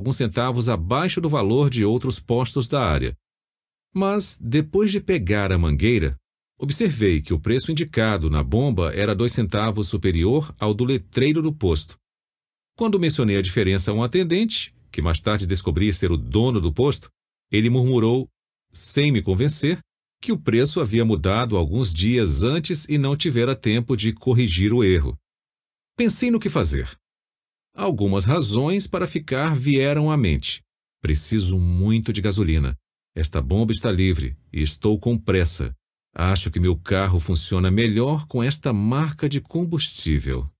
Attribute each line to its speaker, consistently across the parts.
Speaker 1: alguns centavos abaixo do valor de outros postos da área. Mas, depois de pegar a mangueira, observei que o preço indicado na bomba era dois centavos superior ao do letreiro do posto. Quando mencionei a diferença a um atendente, que mais tarde descobri ser o dono do posto, ele murmurou, sem me convencer, que o preço havia mudado alguns dias antes e não tivera tempo de corrigir o erro. Pensei no que fazer. Algumas razões para ficar vieram à mente. Preciso muito de gasolina. Esta bomba está livre e estou com pressa. Acho que meu carro funciona melhor com esta marca de combustível.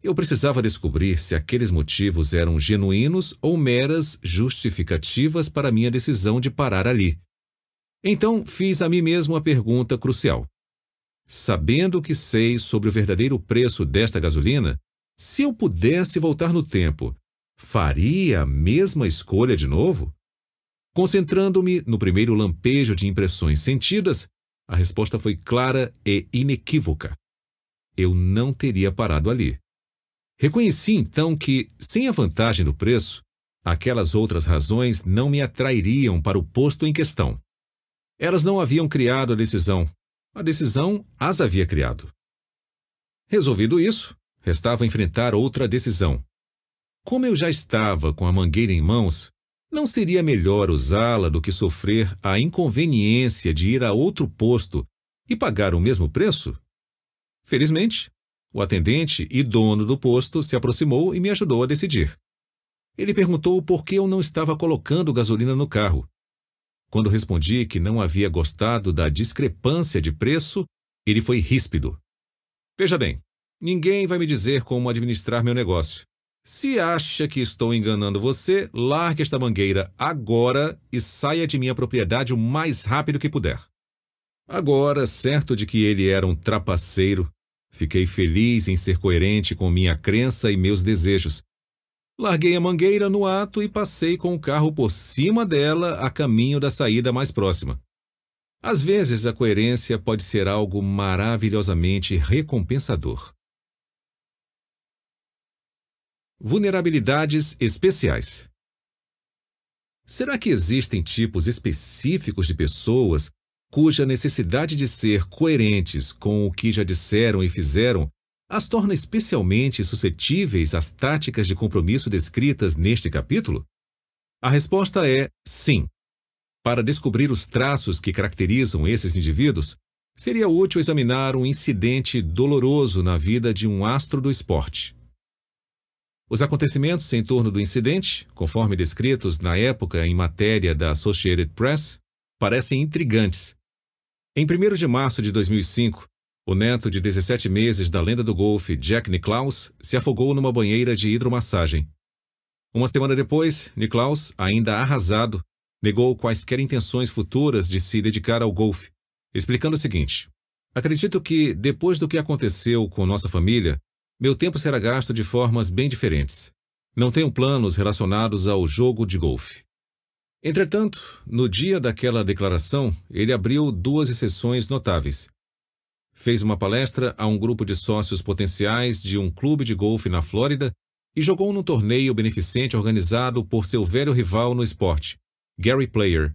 Speaker 1: Eu precisava descobrir se aqueles motivos eram genuínos ou meras justificativas para minha decisão de parar ali. Então fiz a mim mesmo a pergunta crucial: Sabendo que sei sobre o verdadeiro preço desta gasolina, se eu pudesse voltar no tempo, faria a mesma escolha de novo? Concentrando-me no primeiro lampejo de impressões sentidas, a resposta foi clara e inequívoca. Eu não teria parado ali. Reconheci então que, sem a vantagem do preço, aquelas outras razões não me atrairiam para o posto em questão. Elas não haviam criado a decisão, a decisão as havia criado. Resolvido isso, Restava enfrentar outra decisão. Como eu já estava com a mangueira em mãos, não seria melhor usá-la do que sofrer a inconveniência de ir a outro posto e pagar o mesmo preço? Felizmente, o atendente e dono do posto se aproximou e me ajudou a decidir. Ele perguntou por que eu não estava colocando gasolina no carro. Quando respondi que não havia gostado da discrepância de preço, ele foi ríspido. Veja bem, Ninguém vai me dizer como administrar meu negócio. Se acha que estou enganando você, largue esta mangueira agora e saia de minha propriedade o mais rápido que puder. Agora, certo de que ele era um trapaceiro, fiquei feliz em ser coerente com minha crença e meus desejos. Larguei a mangueira no ato e passei com o carro por cima dela a caminho da saída mais próxima. Às vezes, a coerência pode ser algo maravilhosamente recompensador. Vulnerabilidades especiais. Será que existem tipos específicos de pessoas cuja necessidade de ser coerentes com o que já disseram e fizeram as torna especialmente suscetíveis às táticas de compromisso descritas neste capítulo? A resposta é sim. Para descobrir os traços que caracterizam esses indivíduos, seria útil examinar um incidente doloroso na vida de um astro do esporte. Os acontecimentos em torno do incidente, conforme descritos na época em matéria da Associated Press, parecem intrigantes. Em 1 de março de 2005, o neto de 17 meses da lenda do golfe, Jack Nicklaus, se afogou numa banheira de hidromassagem. Uma semana depois, Nicklaus, ainda arrasado, negou quaisquer intenções futuras de se dedicar ao golfe, explicando o seguinte: Acredito que, depois do que aconteceu com nossa família, meu tempo será gasto de formas bem diferentes. Não tenho planos relacionados ao jogo de golfe. Entretanto, no dia daquela declaração, ele abriu duas exceções notáveis. Fez uma palestra a um grupo de sócios potenciais de um clube de golfe na Flórida e jogou num torneio beneficente organizado por seu velho rival no esporte, Gary Player.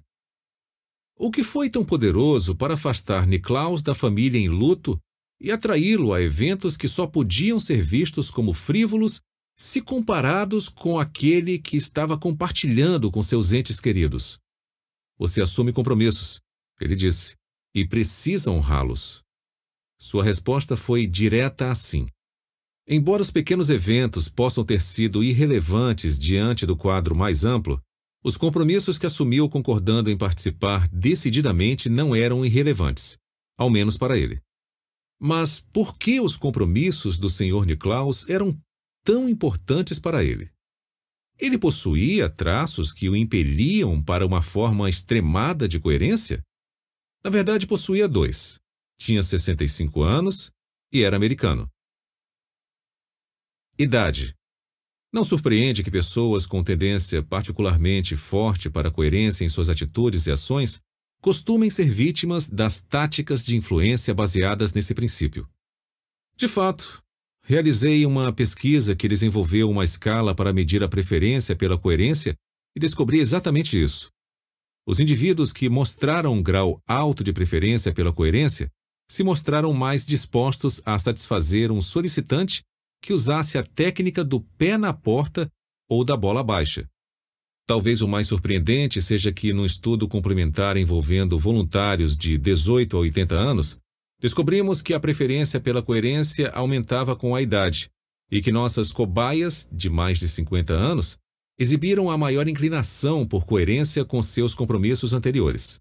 Speaker 1: O que foi tão poderoso para afastar Niklaus da família em luto e atraí-lo a eventos que só podiam ser vistos como frívolos se comparados com aquele que estava compartilhando com seus entes queridos. Você assume compromissos, ele disse, e precisa honrá-los. Sua resposta foi direta assim. Embora os pequenos eventos possam ter sido irrelevantes diante do quadro mais amplo, os compromissos que assumiu concordando em participar decididamente não eram irrelevantes, ao menos para ele. Mas por que os compromissos do Sr. Niklaus eram tão importantes para ele? Ele possuía traços que o impeliam para uma forma extremada de coerência? Na verdade, possuía dois. Tinha 65 anos e era americano. Idade. Não surpreende que pessoas com tendência particularmente forte para a coerência em suas atitudes e ações costumem ser vítimas das táticas de influência baseadas nesse princípio. De fato, Realizei uma pesquisa que desenvolveu uma escala para medir a preferência pela coerência e descobri exatamente isso. Os indivíduos que mostraram um grau alto de preferência pela coerência se mostraram mais dispostos a satisfazer um solicitante que usasse a técnica do pé na porta ou da bola baixa. Talvez o mais surpreendente seja que, num estudo complementar envolvendo voluntários de 18 a 80 anos, Descobrimos que a preferência pela coerência aumentava com a idade e que nossas cobaias, de mais de 50 anos, exibiram a maior inclinação por coerência com seus compromissos anteriores.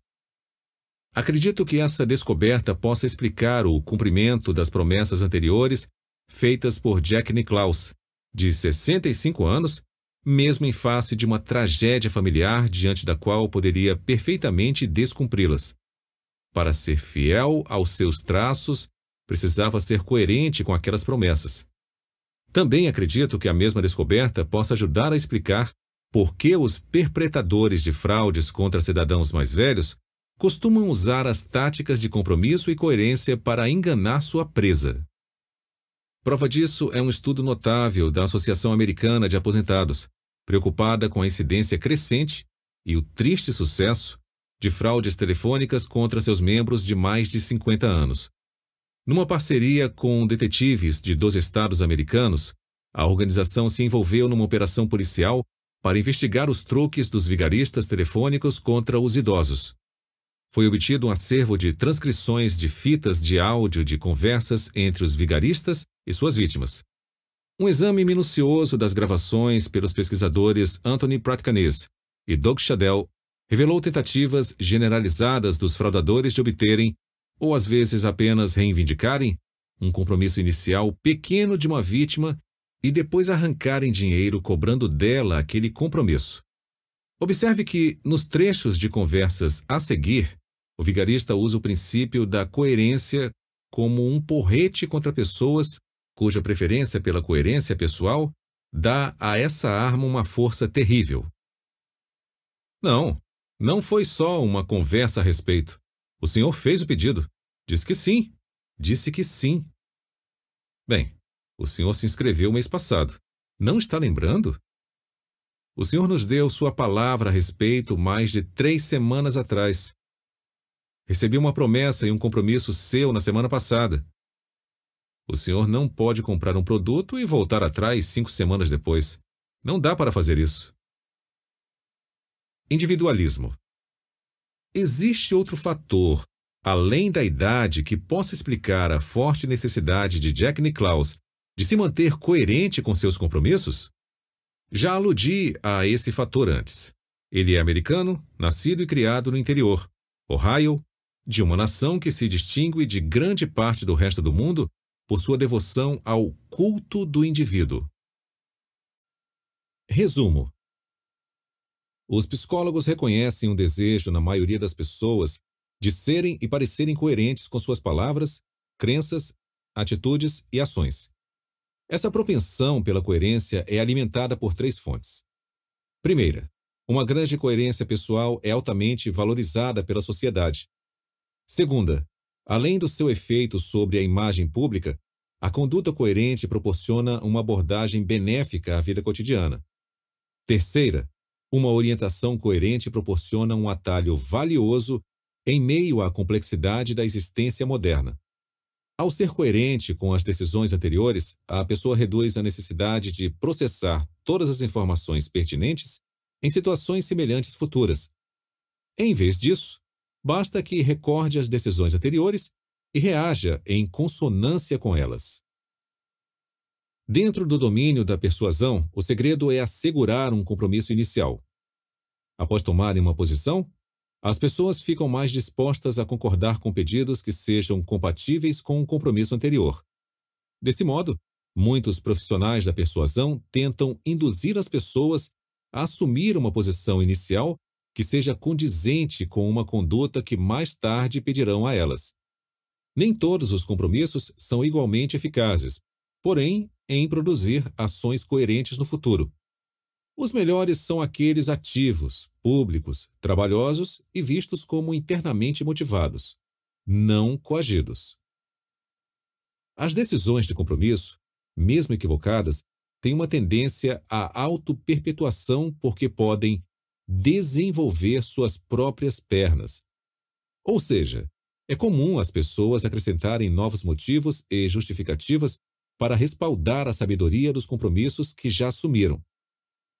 Speaker 1: Acredito que essa descoberta possa explicar o cumprimento das promessas anteriores feitas por Jack Nicklaus, de 65 anos, mesmo em face de uma tragédia familiar diante da qual poderia perfeitamente descumpri-las. Para ser fiel aos seus traços, precisava ser coerente com aquelas promessas. Também acredito que a mesma descoberta possa ajudar a explicar por que os perpetradores de fraudes contra cidadãos mais velhos costumam usar as táticas de compromisso e coerência para enganar sua presa. Prova disso é um estudo notável da Associação Americana de Aposentados, preocupada com a incidência crescente e o triste sucesso de fraudes telefônicas contra seus membros de mais de 50 anos. Numa parceria com detetives de 12 estados americanos, a organização se envolveu numa operação policial para investigar os truques dos vigaristas telefônicos contra os idosos. Foi obtido um acervo de transcrições de fitas de áudio de conversas entre os vigaristas e suas vítimas. Um exame minucioso das gravações pelos pesquisadores Anthony Pratkanis e Doug Shadell revelou tentativas generalizadas dos fraudadores de obterem, ou às vezes apenas reivindicarem, um compromisso inicial pequeno de uma vítima e depois arrancarem dinheiro cobrando dela aquele compromisso. Observe que, nos trechos de conversas a seguir, o vigarista usa o princípio da coerência como um porrete contra pessoas cuja preferência pela coerência pessoal dá a essa arma uma força terrível. Não, não foi só uma conversa a respeito. O senhor fez o pedido. Disse que sim. Disse que sim. Bem, o senhor se inscreveu mês passado. Não está lembrando? O senhor nos deu sua palavra a respeito mais de três semanas atrás. Recebi uma promessa e um compromisso seu na semana passada. O senhor não pode comprar um produto e voltar atrás cinco semanas depois. Não dá para fazer isso. Individualismo. Existe outro fator, além da idade, que possa explicar a forte necessidade de Jack Nicklaus de se manter coerente com seus compromissos? Já aludi a esse fator antes. Ele é americano, nascido e criado no interior, Ohio, de uma nação que se distingue de grande parte do resto do mundo por sua devoção ao culto do indivíduo. Resumo: os psicólogos reconhecem um desejo na maioria das pessoas de serem e parecerem coerentes com suas palavras, crenças, atitudes e ações. Essa propensão pela coerência é alimentada por três fontes. Primeira, uma grande coerência pessoal é altamente valorizada pela sociedade. Segunda, além do seu efeito sobre a imagem pública, a conduta coerente proporciona uma abordagem benéfica à vida cotidiana. Terceira, uma orientação coerente proporciona um atalho valioso em meio à complexidade da existência moderna. Ao ser coerente com as decisões anteriores, a pessoa reduz a necessidade de processar todas as informações pertinentes em situações semelhantes futuras. Em vez disso, basta que recorde as decisões anteriores e reaja em consonância com elas. Dentro do domínio da persuasão, o segredo é assegurar um compromisso inicial. Após tomarem uma posição, as pessoas ficam mais dispostas a concordar com pedidos que sejam compatíveis com o compromisso anterior. Desse modo, muitos profissionais da persuasão tentam induzir as pessoas a assumir uma posição inicial que seja condizente com uma conduta que mais tarde pedirão a elas. Nem todos os compromissos são igualmente eficazes, porém, em produzir ações coerentes no futuro. Os melhores são aqueles ativos, públicos, trabalhosos e vistos como internamente motivados, não coagidos. As decisões de compromisso mesmo equivocadas, têm uma tendência à auto-perpetuação porque podem desenvolver suas próprias pernas. Ou seja, é comum as pessoas acrescentarem novos motivos e justificativas para respaldar a sabedoria dos compromissos que já assumiram.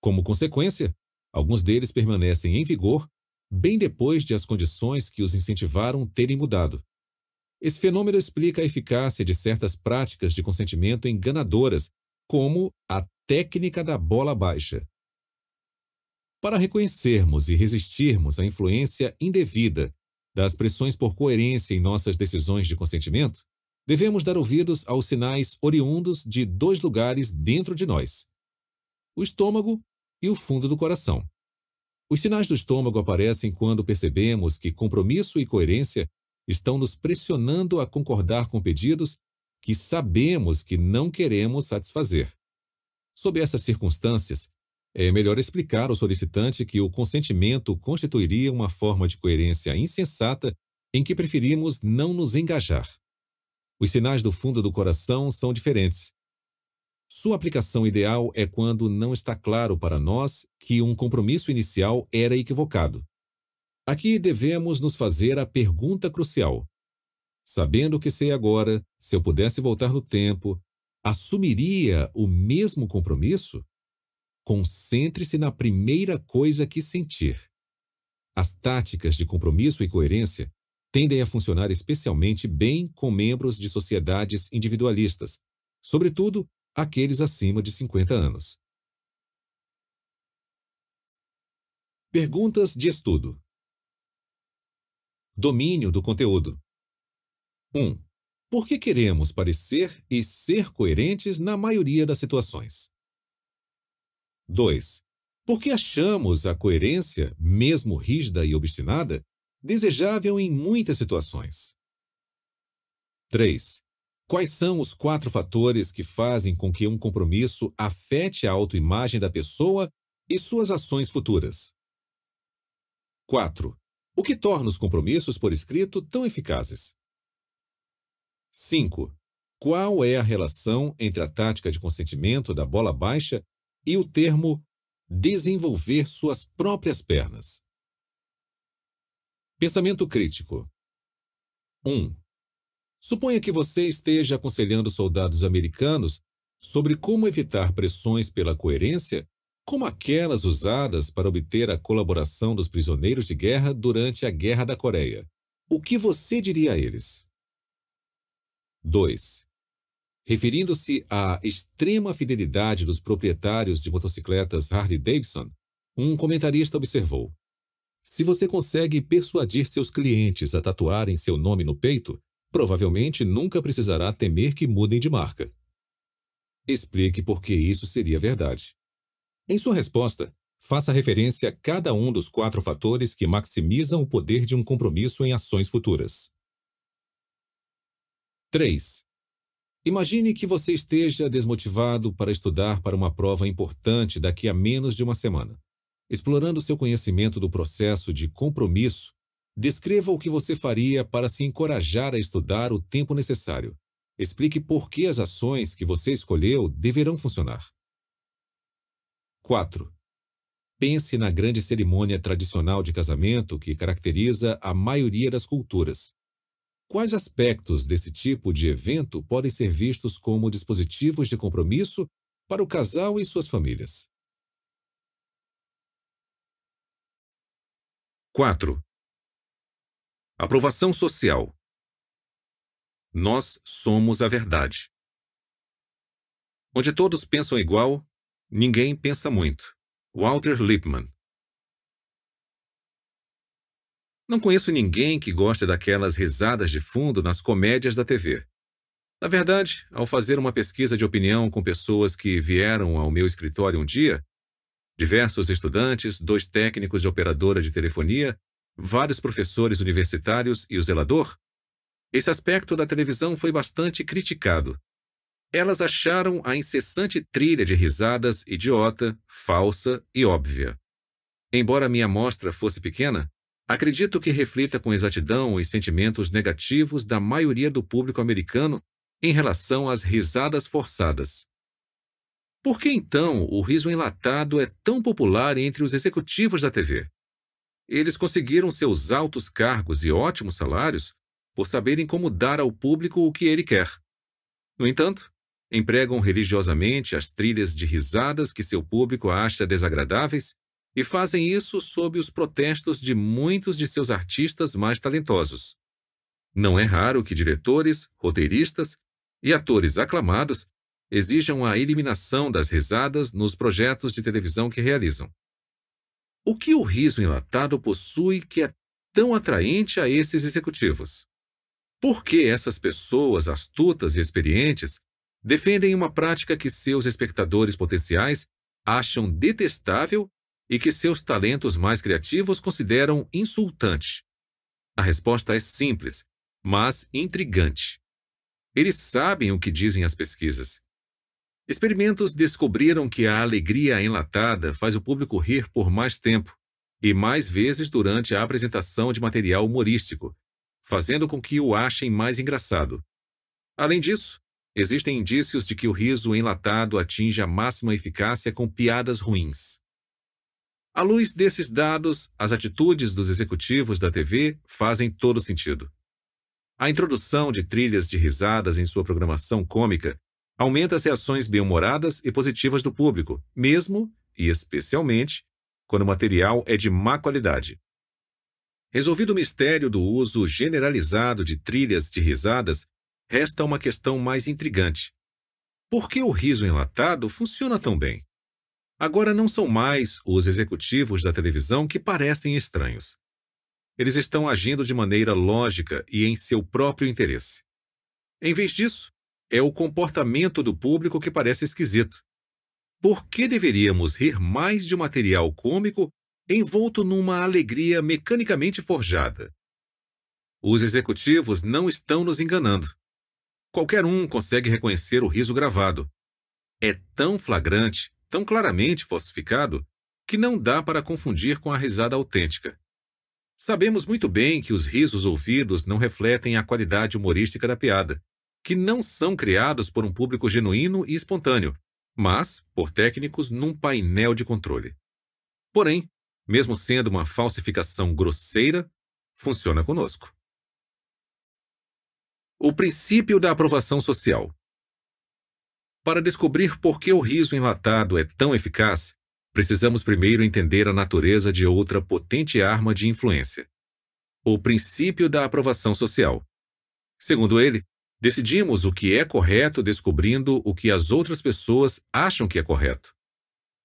Speaker 1: Como consequência, alguns deles permanecem em vigor bem depois de as condições que os incentivaram terem mudado. Esse fenômeno explica a eficácia de certas práticas de consentimento enganadoras, como a técnica da bola baixa. Para reconhecermos e resistirmos à influência indevida das pressões por coerência em nossas decisões de consentimento, devemos dar ouvidos aos sinais oriundos de dois lugares dentro de nós: o estômago e o fundo do coração. Os sinais do estômago aparecem quando percebemos que compromisso e coerência estão nos pressionando a concordar com pedidos que sabemos que não queremos satisfazer. Sob essas circunstâncias, é melhor explicar ao solicitante que o consentimento constituiria uma forma de coerência insensata em que preferimos não nos engajar. Os sinais do fundo do coração são diferentes. Sua aplicação ideal é quando não está claro para nós que um compromisso inicial era equivocado. Aqui devemos nos fazer a pergunta crucial: Sabendo o que sei agora, se eu pudesse voltar no tempo, assumiria o mesmo compromisso? Concentre-se na primeira coisa que sentir. As táticas de compromisso e coerência tendem a funcionar especialmente bem com membros de sociedades individualistas, sobretudo aqueles acima de 50 anos. Perguntas de estudo. Domínio do conteúdo. 1. Por que queremos parecer e ser coerentes na maioria das situações? 2. Por que achamos a coerência, mesmo rígida e obstinada, desejável em muitas situações? 3. Quais são os quatro fatores que fazem com que um compromisso afete a autoimagem da pessoa e suas ações futuras? 4. O que torna os compromissos por escrito tão eficazes? 5. Qual é a relação entre a tática de consentimento da bola baixa e o termo desenvolver suas próprias pernas. Pensamento crítico. 1. Um, suponha que você esteja aconselhando soldados americanos sobre como evitar pressões pela coerência, como aquelas usadas para obter a colaboração dos prisioneiros de guerra durante a Guerra da Coreia. O que você diria a eles? 2. Referindo-se à extrema fidelidade dos proprietários de motocicletas Harley-Davidson, um comentarista observou: Se você consegue persuadir seus clientes a tatuarem seu nome no peito, provavelmente nunca precisará temer que mudem de marca. Explique por que isso seria verdade. Em sua resposta, faça referência a cada um dos quatro fatores que maximizam o poder de um compromisso em ações futuras. 3. Imagine que você esteja desmotivado para estudar para uma prova importante daqui a menos de uma semana. Explorando seu conhecimento do processo de compromisso, descreva o que você faria para se encorajar a estudar o tempo necessário. Explique por que as ações que você escolheu deverão funcionar. 4. Pense na grande cerimônia tradicional de casamento que caracteriza a maioria das culturas. Quais aspectos desse tipo de evento podem ser vistos como dispositivos de compromisso para o casal e suas famílias? 4. Aprovação social. Nós somos a verdade. Onde todos pensam igual, ninguém pensa muito. Walter Lippmann Não conheço ninguém que goste daquelas risadas de fundo nas comédias da TV. Na verdade, ao fazer uma pesquisa de opinião com pessoas que vieram ao meu escritório um dia, diversos estudantes, dois técnicos de operadora de telefonia, vários professores universitários e o zelador, esse aspecto da televisão foi bastante criticado. Elas acharam a incessante trilha de risadas idiota, falsa e óbvia. Embora minha amostra fosse pequena, Acredito que reflita com exatidão os sentimentos negativos da maioria do público americano em relação às risadas forçadas. Por que então o riso enlatado é tão popular entre os executivos da TV? Eles conseguiram seus altos cargos e ótimos salários por saberem como dar ao público o que ele quer. No entanto, empregam religiosamente as trilhas de risadas que seu público acha desagradáveis e fazem isso sob os protestos de muitos de seus artistas mais talentosos. Não é raro que diretores, roteiristas e atores aclamados exijam a eliminação das risadas nos projetos de televisão que realizam. O que o riso enlatado possui que é tão atraente a esses executivos? Por que essas pessoas astutas e experientes defendem uma prática que seus espectadores potenciais acham detestável e que seus talentos mais criativos consideram insultante? A resposta é simples, mas intrigante. Eles sabem o que dizem as pesquisas. Experimentos descobriram que a alegria enlatada faz o público rir por mais tempo e mais vezes durante a apresentação de material humorístico, fazendo com que o achem mais engraçado. Além disso, existem indícios de que o riso enlatado atinge a máxima eficácia com piadas ruins. À luz desses dados, as atitudes dos executivos da TV fazem todo sentido. A introdução de trilhas de risadas em sua programação cômica aumenta as reações bem-humoradas e positivas do público, mesmo e especialmente quando o material é de má qualidade. Resolvido o mistério do uso generalizado de trilhas de risadas, resta uma questão mais intrigante. Por que o riso enlatado funciona tão bem? Agora não são mais os executivos da televisão que parecem estranhos. Eles estão agindo de maneira lógica e em seu próprio interesse. Em vez disso, é o comportamento do público que parece esquisito. Por que deveríamos rir mais de um material cômico envolto numa alegria mecanicamente forjada? Os executivos não estão nos enganando. Qualquer um consegue reconhecer o riso gravado. É tão flagrante, tão claramente falsificado, que não dá para confundir com a risada autêntica. Sabemos muito bem que os risos ouvidos não refletem a qualidade humorística da piada que não são criados por um público genuíno e espontâneo, mas por técnicos num painel de controle. Porém, mesmo sendo uma falsificação grosseira, funciona conosco. O princípio da aprovação social. Para descobrir por que o riso enlatado é tão eficaz, precisamos primeiro entender a natureza de outra potente arma de influência: o princípio da aprovação social. Segundo ele, Decidimos o que é correto descobrindo o que as outras pessoas acham que é correto.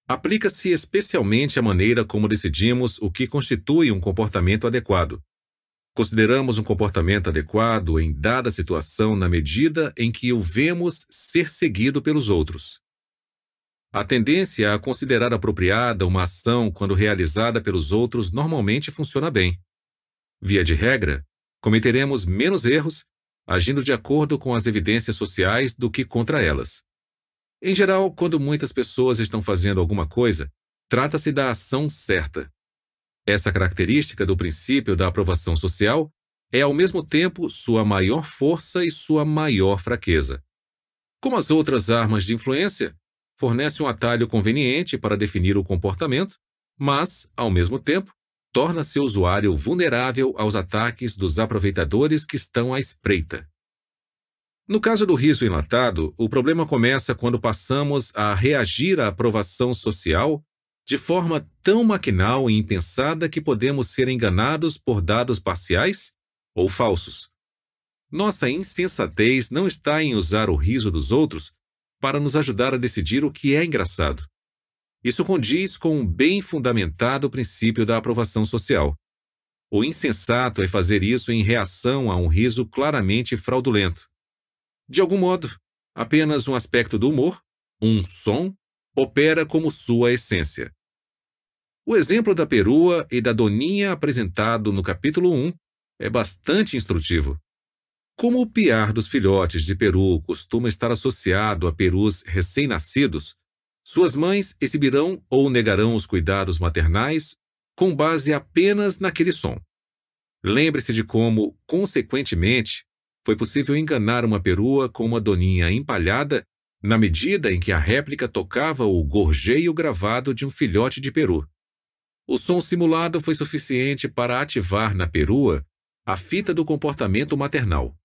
Speaker 1: Aplica-se especialmente à maneira como decidimos o que constitui um comportamento adequado. Consideramos um comportamento adequado em dada situação na medida em que o vemos ser seguido pelos outros. A tendência a considerar apropriada uma ação quando realizada pelos outros normalmente funciona bem. Via de regra, cometeremos menos erros agindo de acordo com as evidências sociais do que contra elas. Em geral, quando muitas pessoas estão fazendo alguma coisa, trata-se da ação certa. Essa característica do princípio da aprovação social é ao mesmo tempo sua maior força e sua maior fraqueza. Como as outras armas de influência, fornece um atalho conveniente para definir o comportamento, mas, ao mesmo tempo, torna seu usuário vulnerável aos ataques dos aproveitadores que estão à espreita. No caso do riso enlatado, o problema começa quando passamos a reagir à aprovação social de forma tão maquinal e impensada que podemos ser enganados por dados parciais ou falsos. Nossa insensatez não está em usar o riso dos outros para nos ajudar a decidir o que é engraçado. Isso condiz com um bem fundamentado princípio da aprovação social. O insensato é fazer isso em reação a um riso claramente fraudulento. De algum modo, apenas um aspecto do humor, um som, opera como sua essência. O exemplo da perua e da doninha apresentado no capítulo 1 é bastante instrutivo. Como o piar dos filhotes de peru costuma estar associado a perus recém-nascidos, suas mães exibirão ou negarão os cuidados maternais com base apenas naquele som. Lembre-se de como, consequentemente, foi possível enganar uma perua com uma doninha empalhada na medida em que a réplica tocava o gorjeio gravado de um filhote de peru. O som simulado foi suficiente para ativar na perua a fita do comportamento maternal.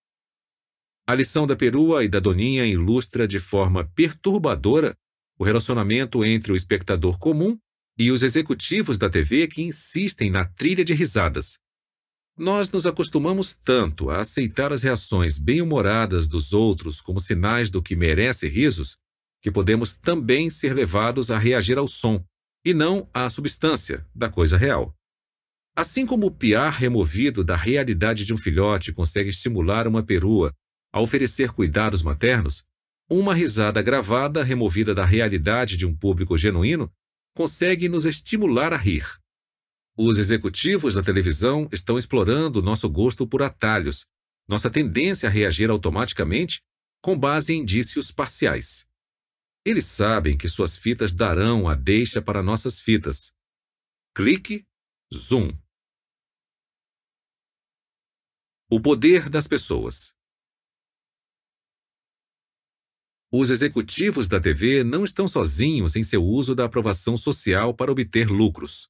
Speaker 1: A lição da perua e da doninha ilustra de forma perturbadora o relacionamento entre o espectador comum e os executivos da TV que insistem na trilha de risadas. Nós nos acostumamos tanto a aceitar as reações bem-humoradas dos outros como sinais do que merece risos, que podemos também ser levados a reagir ao som, e não à substância da coisa real. Assim como o piar removido da realidade de um filhote consegue estimular uma perua a oferecer cuidados maternos, uma risada gravada removida da realidade de um público genuíno consegue nos estimular a rir. Os executivos da televisão estão explorando nosso gosto por atalhos, nossa tendência a reagir automaticamente com base em indícios parciais. Eles sabem que suas fitas darão a deixa para nossas fitas. Clique, zoom. O poder das pessoas. Os executivos da TV não estão sozinhos em seu uso da aprovação social para obter lucros.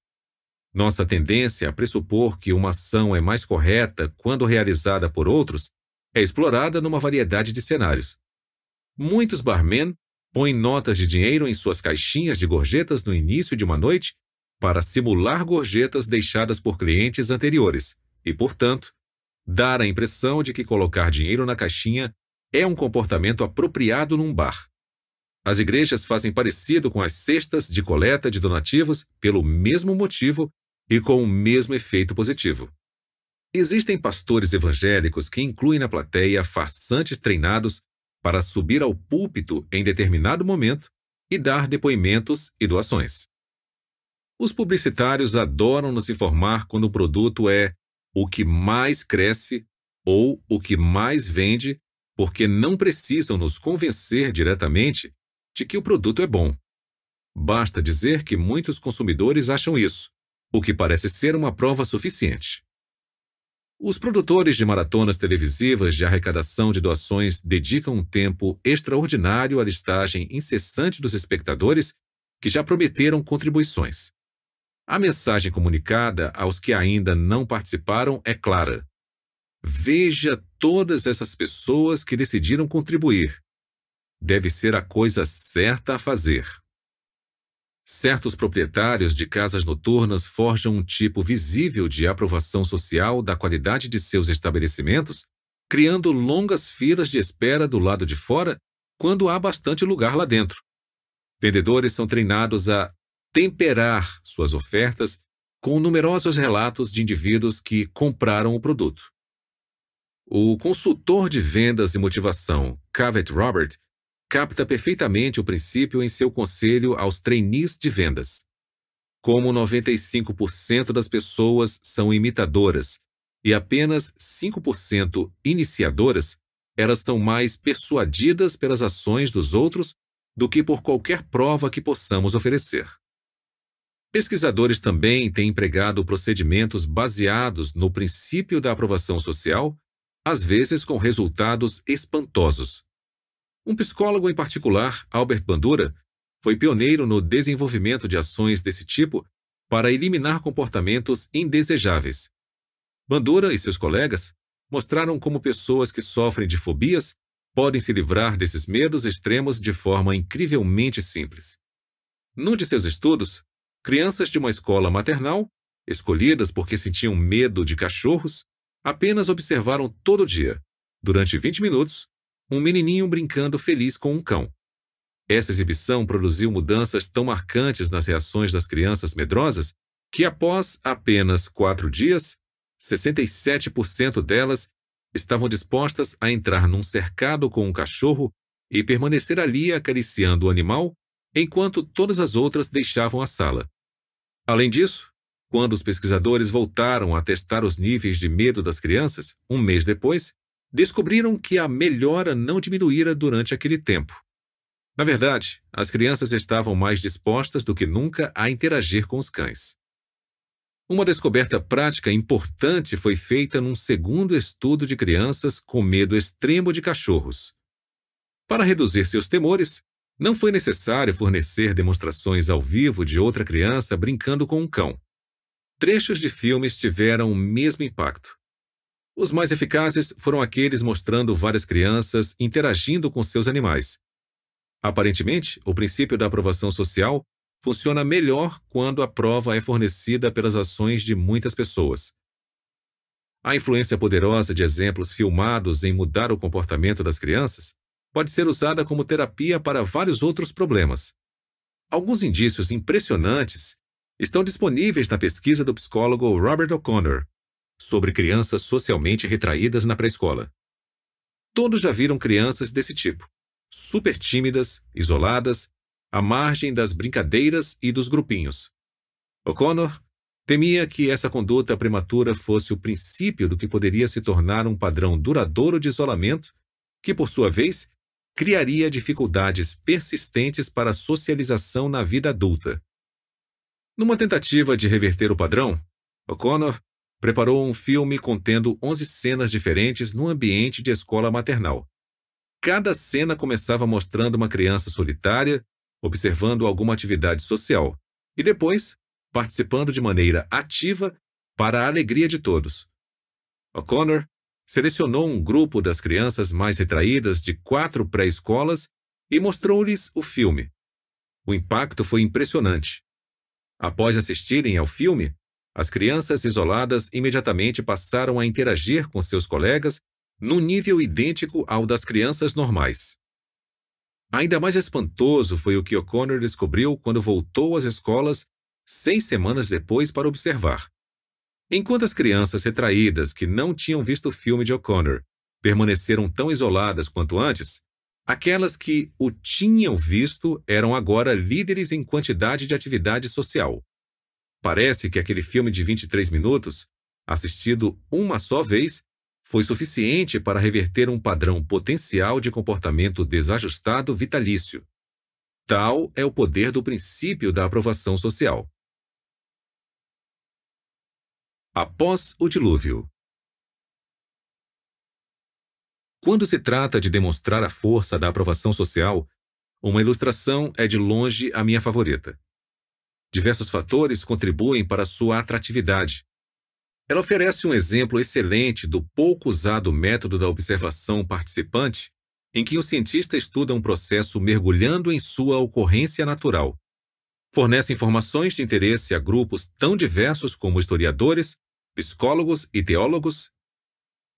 Speaker 1: Nossa tendência a pressupor que uma ação é mais correta quando realizada por outros é explorada numa variedade de cenários. Muitos barmen põem notas de dinheiro em suas caixinhas de gorjetas no início de uma noite para simular gorjetas deixadas por clientes anteriores e, portanto, dar a impressão de que colocar dinheiro na caixinha é um comportamento apropriado num bar. As igrejas fazem parecido com as cestas de coleta de donativos pelo mesmo motivo e com o mesmo efeito positivo. Existem pastores evangélicos que incluem na plateia farsantes treinados para subir ao púlpito em determinado momento e dar depoimentos e doações. Os publicitários adoram nos informar quando o produto é o que mais cresce ou o que mais vende porque não precisam nos convencer diretamente de que o produto é bom. Basta dizer que muitos consumidores acham isso, o que parece ser uma prova suficiente. Os produtores de maratonas televisivas de arrecadação de doações dedicam um tempo extraordinário à listagem incessante dos espectadores que já prometeram contribuições. A mensagem comunicada aos que ainda não participaram é clara: Veja todas essas pessoas que decidiram contribuir. Deve ser a coisa certa a fazer. Certos proprietários de casas noturnas forjam um tipo visível de aprovação social da qualidade de seus estabelecimentos, criando longas filas de espera do lado de fora quando há bastante lugar lá dentro. Vendedores são treinados a temperar suas ofertas com numerosos relatos de indivíduos que compraram o produto. O consultor de vendas e motivação, Cavett Robert, capta perfeitamente o princípio em seu conselho aos trainees de vendas. Como 95% das pessoas são imitadoras e apenas 5% iniciadoras, elas são mais persuadidas pelas ações dos outros do que por qualquer prova que possamos oferecer. Pesquisadores também têm empregado procedimentos baseados no princípio da aprovação social às vezes com resultados espantosos. Um psicólogo em particular, Albert Bandura, foi pioneiro no desenvolvimento de ações desse tipo para eliminar comportamentos indesejáveis. Bandura e seus colegas mostraram como pessoas que sofrem de fobias podem se livrar desses medos extremos de forma incrivelmente simples. Num de seus estudos, crianças de uma escola maternal, escolhidas porque sentiam medo de cachorros, Apenas observaram todo dia, durante 20 minutos, um menininho brincando feliz com um cão. Essa exibição produziu mudanças tão marcantes nas reações das crianças medrosas que, após apenas quatro dias, 67% delas estavam dispostas a entrar num cercado com um cachorro e permanecer ali acariciando o animal, enquanto todas as outras deixavam a sala. Além disso, quando os pesquisadores voltaram a testar os níveis de medo das crianças, um mês depois, descobriram que a melhora não diminuíra durante aquele tempo. Na verdade, as crianças estavam mais dispostas do que nunca a interagir com os cães. Uma descoberta prática importante foi feita num segundo estudo de crianças com medo extremo de cachorros. Para reduzir seus temores, não foi necessário fornecer demonstrações ao vivo de outra criança brincando com um cão. Trechos de filmes tiveram o mesmo impacto. Os mais eficazes foram aqueles mostrando várias crianças interagindo com seus animais. Aparentemente, o princípio da aprovação social funciona melhor quando a prova é fornecida pelas ações de muitas pessoas. A influência poderosa de exemplos filmados em mudar o comportamento das crianças pode ser usada como terapia para vários outros problemas. Alguns indícios impressionantes estão disponíveis na pesquisa do psicólogo Robert O'Connor sobre crianças socialmente retraídas na pré-escola. Todos já viram crianças desse tipo, super tímidas, isoladas, à margem das brincadeiras e dos grupinhos. O'Connor temia que essa conduta prematura fosse o princípio do que poderia se tornar um padrão duradouro de isolamento, que, por sua vez, criaria dificuldades persistentes para a socialização na vida adulta. Numa tentativa de reverter o padrão, O'Connor preparou um filme contendo 11 cenas diferentes no ambiente de escola maternal. Cada cena começava mostrando uma criança solitária, observando alguma atividade social, e depois participando de maneira ativa para a alegria de todos. O'Connor selecionou um grupo das crianças mais retraídas de quatro pré-escolas e mostrou-lhes o filme. O impacto foi impressionante. Após assistirem ao filme, as crianças isoladas imediatamente passaram a interagir com seus colegas num nível idêntico ao das crianças normais. Ainda mais espantoso foi o que O'Connor descobriu quando voltou às escolas seis semanas depois para observar. Enquanto as crianças retraídas que não tinham visto o filme de O'Connor permaneceram tão isoladas quanto antes, aquelas que o tinham visto eram agora líderes em quantidade de atividade social. Parece que aquele filme de 23 minutos, assistido uma só vez, foi suficiente para reverter um padrão potencial de comportamento desajustado vitalício. Tal é o poder do princípio da aprovação social. Após o dilúvio. Quando se trata de demonstrar a força da aprovação social, uma ilustração é de longe a minha favorita. Diversos fatores contribuem para sua atratividade. Ela oferece um exemplo excelente do pouco usado método da observação participante, em que o cientista estuda um processo mergulhando em sua ocorrência natural. Fornece informações de interesse a grupos tão diversos como historiadores, psicólogos e teólogos.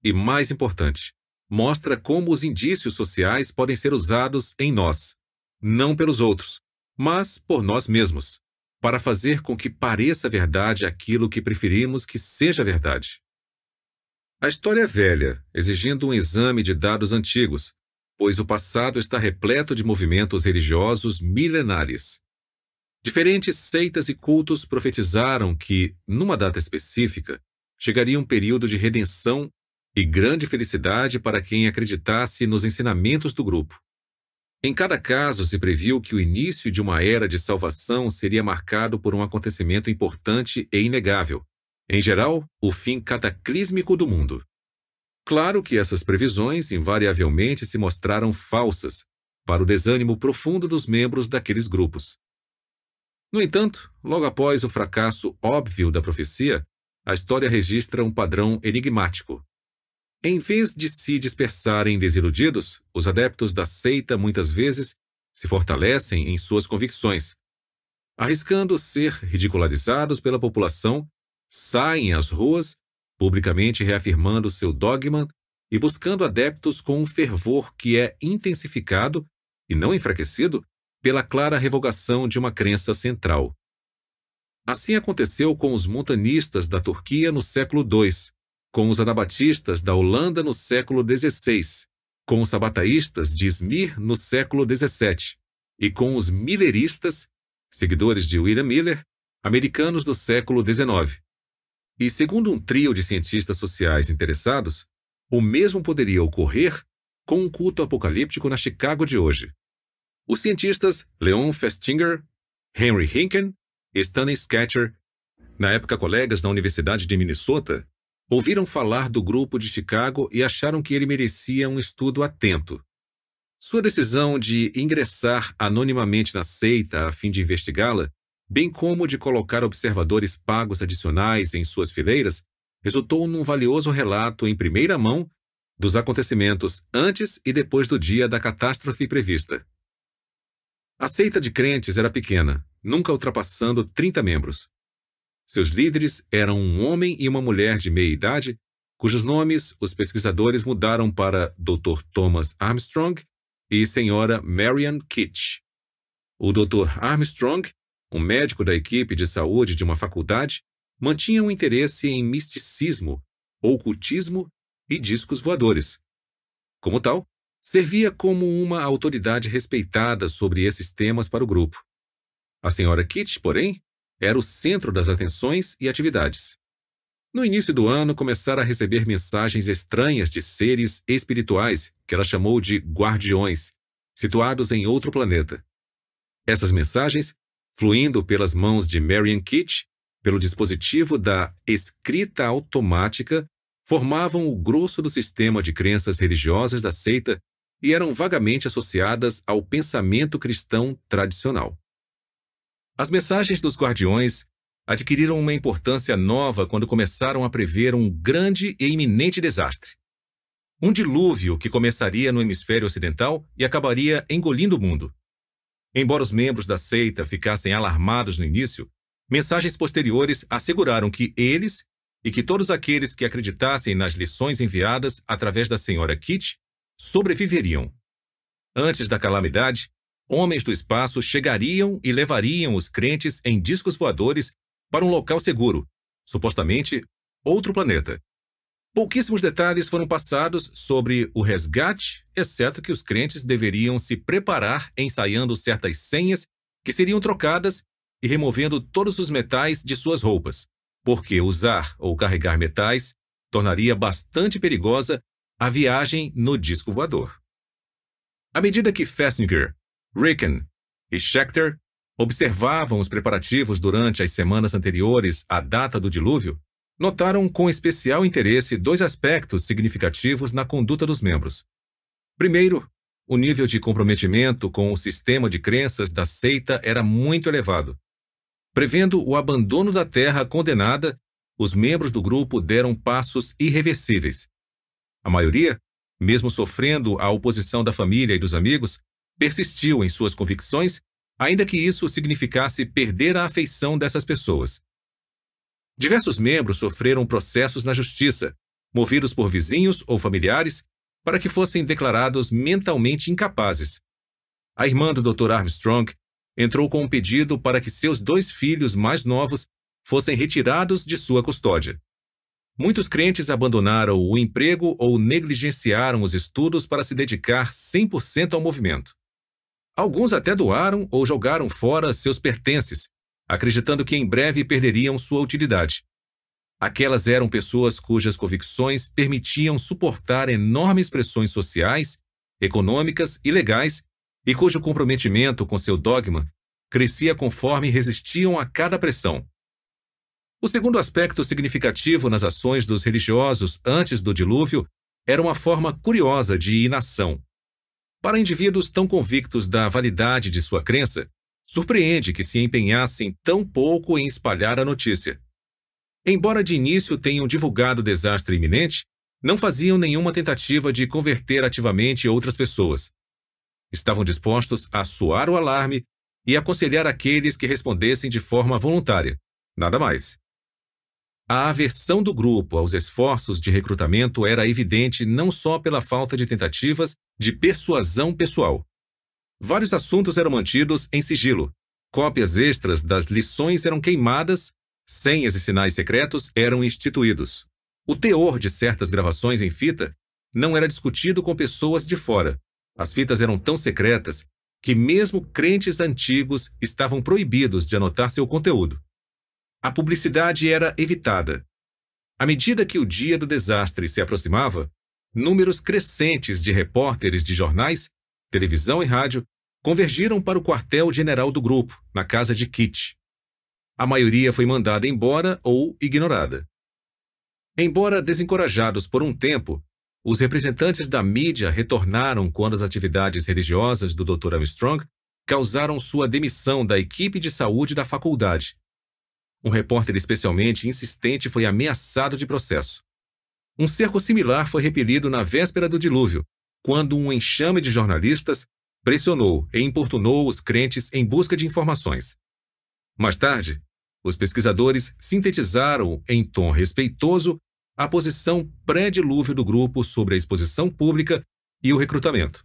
Speaker 1: E, mais importante, mostra como os indícios sociais podem ser usados em nós, não pelos outros, mas por nós mesmos, para fazer com que pareça verdade aquilo que preferimos que seja verdade. A história é velha, exigindo um exame de dados antigos, pois o passado está repleto de movimentos religiosos milenares. Diferentes seitas e cultos profetizaram que, numa data específica, chegaria um período de redenção e grande felicidade para quem acreditasse nos ensinamentos do grupo. Em cada caso, se previu que o início de uma era de salvação seria marcado por um acontecimento importante e inegável. Em geral, o fim cataclísmico do mundo. Claro que essas previsões invariavelmente se mostraram falsas, para o desânimo profundo dos membros daqueles grupos. No entanto, logo após o fracasso óbvio da profecia, a história registra um padrão enigmático. Em vez de se dispersarem desiludidos, os adeptos da seita muitas vezes se fortalecem em suas convicções. Arriscando ser ridicularizados pela população, saem às ruas, publicamente reafirmando seu dogma e buscando adeptos com um fervor que é intensificado, e não enfraquecido, pela clara revogação de uma crença central. Assim aconteceu com os montanistas da Turquia no século II, com os anabatistas da Holanda no século XVI, com os sabataístas de Izmir no século XVII e com os milleristas, seguidores de William Miller, americanos do século XIX. E segundo um trio de cientistas sociais interessados, o mesmo poderia ocorrer com um culto apocalíptico na Chicago de hoje. Os cientistas Leon Festinger, Henry Hinken, Stanley Sketcher na época colegas na Universidade de Minnesota, ouviram falar do grupo de Chicago e acharam que ele merecia um estudo atento. Sua decisão de ingressar anonimamente na seita a fim de investigá-la, bem como de colocar observadores pagos adicionais em suas fileiras, resultou num valioso relato em primeira mão dos acontecimentos antes e depois do dia da catástrofe prevista. A seita de crentes era pequena, nunca ultrapassando 30 membros. Seus líderes eram um homem e uma mulher de meia idade, cujos nomes os pesquisadores mudaram para Dr. Thomas Armstrong e Sra. Marian Kitch. O Dr. Armstrong, um médico da equipe de saúde de uma faculdade, mantinha um interesse em misticismo, ocultismo e discos voadores. Como tal, servia como uma autoridade respeitada sobre esses temas para o grupo. A senhora Kitch, porém, era o centro das atenções e atividades. No início do ano, começara a receber mensagens estranhas de seres espirituais, que ela chamou de guardiões, situados em outro planeta. Essas mensagens, fluindo pelas mãos de Marian Kitch, pelo dispositivo da escrita automática, formavam o grosso do sistema de crenças religiosas da seita e eram vagamente associadas ao pensamento cristão tradicional. As mensagens dos guardiões adquiriram uma importância nova quando começaram a prever um grande e iminente desastre. Um dilúvio que começaria no hemisfério ocidental e acabaria engolindo o mundo. Embora os membros da seita ficassem alarmados no início, mensagens posteriores asseguraram que eles e que todos aqueles que acreditassem nas lições enviadas através da senhora Kitty sobreviveriam. Antes da calamidade, homens do espaço chegariam e levariam os crentes em discos voadores para um local seguro, supostamente outro planeta. Pouquíssimos detalhes foram passados sobre o resgate, exceto que os crentes deveriam se preparar ensaiando certas senhas que seriam trocadas e removendo todos os metais de suas roupas, porque usar ou carregar metais tornaria bastante perigosa a viagem no disco voador. À medida que Festinger, Ricken e Schechter observavam os preparativos durante as semanas anteriores à data do dilúvio, notaram com especial interesse dois aspectos significativos na conduta dos membros. Primeiro, o nível de comprometimento com o sistema de crenças da seita era muito elevado, Prevendo o abandono da terra condenada, os membros do grupo deram passos irreversíveis. A maioria, mesmo sofrendo a oposição da família e dos amigos, persistiu em suas convicções, ainda que isso significasse perder a afeição dessas pessoas. Diversos membros sofreram processos na justiça, movidos por vizinhos ou familiares, para que fossem declarados mentalmente incapazes. A irmã do Dr. Armstrong entrou com um pedido para que seus dois filhos mais novos fossem retirados de sua custódia. Muitos crentes abandonaram o emprego ou negligenciaram os estudos para se dedicar 100% ao movimento. Alguns até doaram ou jogaram fora seus pertences, acreditando que em breve perderiam sua utilidade. Aquelas eram pessoas cujas convicções permitiam suportar enormes pressões sociais, econômicas e legais e cujo comprometimento com seu dogma crescia conforme resistiam a cada pressão. O segundo aspecto significativo nas ações dos religiosos antes do dilúvio era uma forma curiosa de inação. Para indivíduos tão convictos da validade de sua crença, surpreende que se empenhassem tão pouco em espalhar a notícia. Embora de início tenham divulgado o desastre iminente, não faziam nenhuma tentativa de converter ativamente outras pessoas. Estavam dispostos a soar o alarme e aconselhar aqueles que respondessem de forma voluntária. Nada mais. A aversão do grupo aos esforços de recrutamento era evidente não só pela falta de tentativas de persuasão pessoal. Vários assuntos eram mantidos em sigilo. Cópias extras das lições eram queimadas, senhas e sinais secretos eram instituídos. O teor de certas gravações em fita não era discutido com pessoas de fora, as fitas eram tão secretas que mesmo crentes antigos estavam proibidos de anotar seu conteúdo. A publicidade era evitada. À medida que o dia do desastre se aproximava, números crescentes de repórteres de jornais, televisão e rádio convergiram para o quartel-general do grupo, na casa de Kit. A maioria foi mandada embora ou ignorada. Embora desencorajados por um tempo, os representantes da mídia retornaram quando as atividades religiosas do Dr. Armstrong causaram sua demissão da equipe de saúde da faculdade. Um repórter especialmente insistente foi ameaçado de processo. Um cerco similar foi repelido na véspera do dilúvio, quando um enxame de jornalistas pressionou e importunou os crentes em busca de informações. Mais tarde, os pesquisadores sintetizaram em tom respeitoso a posição pré-dilúvio do grupo sobre a exposição pública e o recrutamento.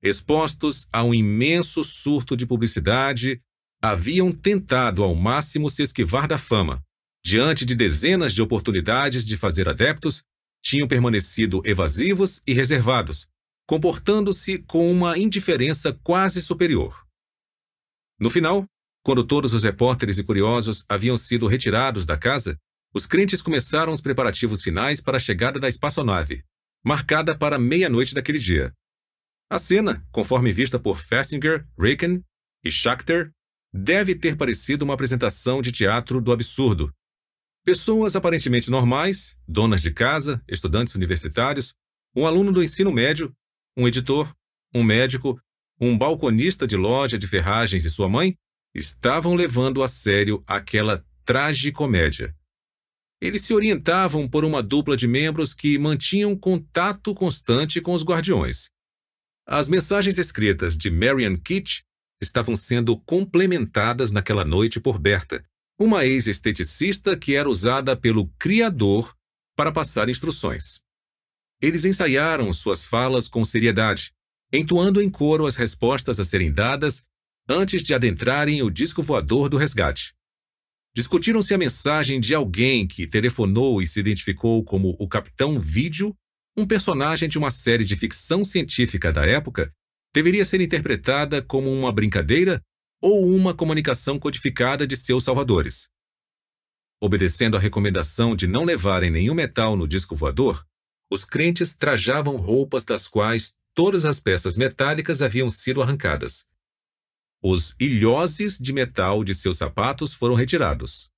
Speaker 1: Expostos a um imenso surto de publicidade, haviam tentado ao máximo se esquivar da fama. Diante de dezenas de oportunidades de fazer adeptos, tinham permanecido evasivos e reservados, comportando-se com uma indiferença quase superior. No final, quando todos os repórteres e curiosos haviam sido retirados da casa, os crentes começaram os preparativos finais para a chegada da espaçonave, marcada para meia-noite daquele dia. A cena, conforme vista por Festinger, Ricken e Schachter, deve ter parecido uma apresentação de teatro do absurdo. Pessoas aparentemente normais, donas de casa, estudantes universitários, um aluno do ensino médio, um editor, um médico, um balconista de loja de ferragens e sua mãe estavam levando a sério aquela tragicomédia. Eles se orientavam por uma dupla de membros que mantinham contato constante com os guardiões. As mensagens escritas de Marian Kitch estavam sendo complementadas naquela noite por Berta, uma ex-esteticista que era usada pelo criador para passar instruções. Eles ensaiaram suas falas com seriedade, entoando em coro as respostas a serem dadas antes de adentrarem o disco voador do resgate. Discutiram-se a mensagem de alguém que telefonou e se identificou como o Capitão Vídeo, um personagem de uma série de ficção científica da época, deveria ser interpretada como uma brincadeira ou uma comunicação codificada de seus salvadores. Obedecendo à recomendação de não levarem nenhum metal no disco voador, os crentes trajavam roupas das quais todas as peças metálicas haviam sido arrancadas. Os ilhoses de metal de seus sapatos foram retirados.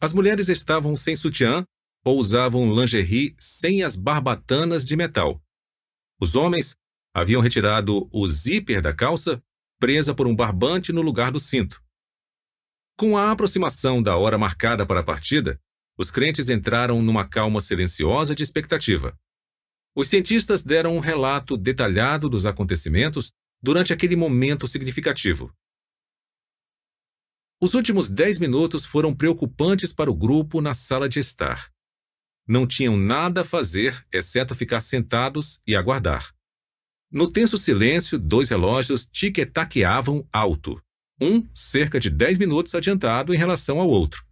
Speaker 1: As mulheres estavam sem sutiã ou usavam lingerie sem as barbatanas de metal. Os homens haviam retirado o zíper da calça, presa por um barbante no lugar do cinto. Com a aproximação da hora marcada para a partida, os crentes entraram numa calma silenciosa de expectativa. Os cientistas deram um relato detalhado dos acontecimentos durante aquele momento significativo. Os últimos dez minutos foram preocupantes para o grupo na sala de estar. Não tinham nada a fazer exceto ficar sentados e aguardar. No tenso silêncio, dois relógios tiquetaqueavam alto, um cerca de dez minutos adiantado em relação ao outro.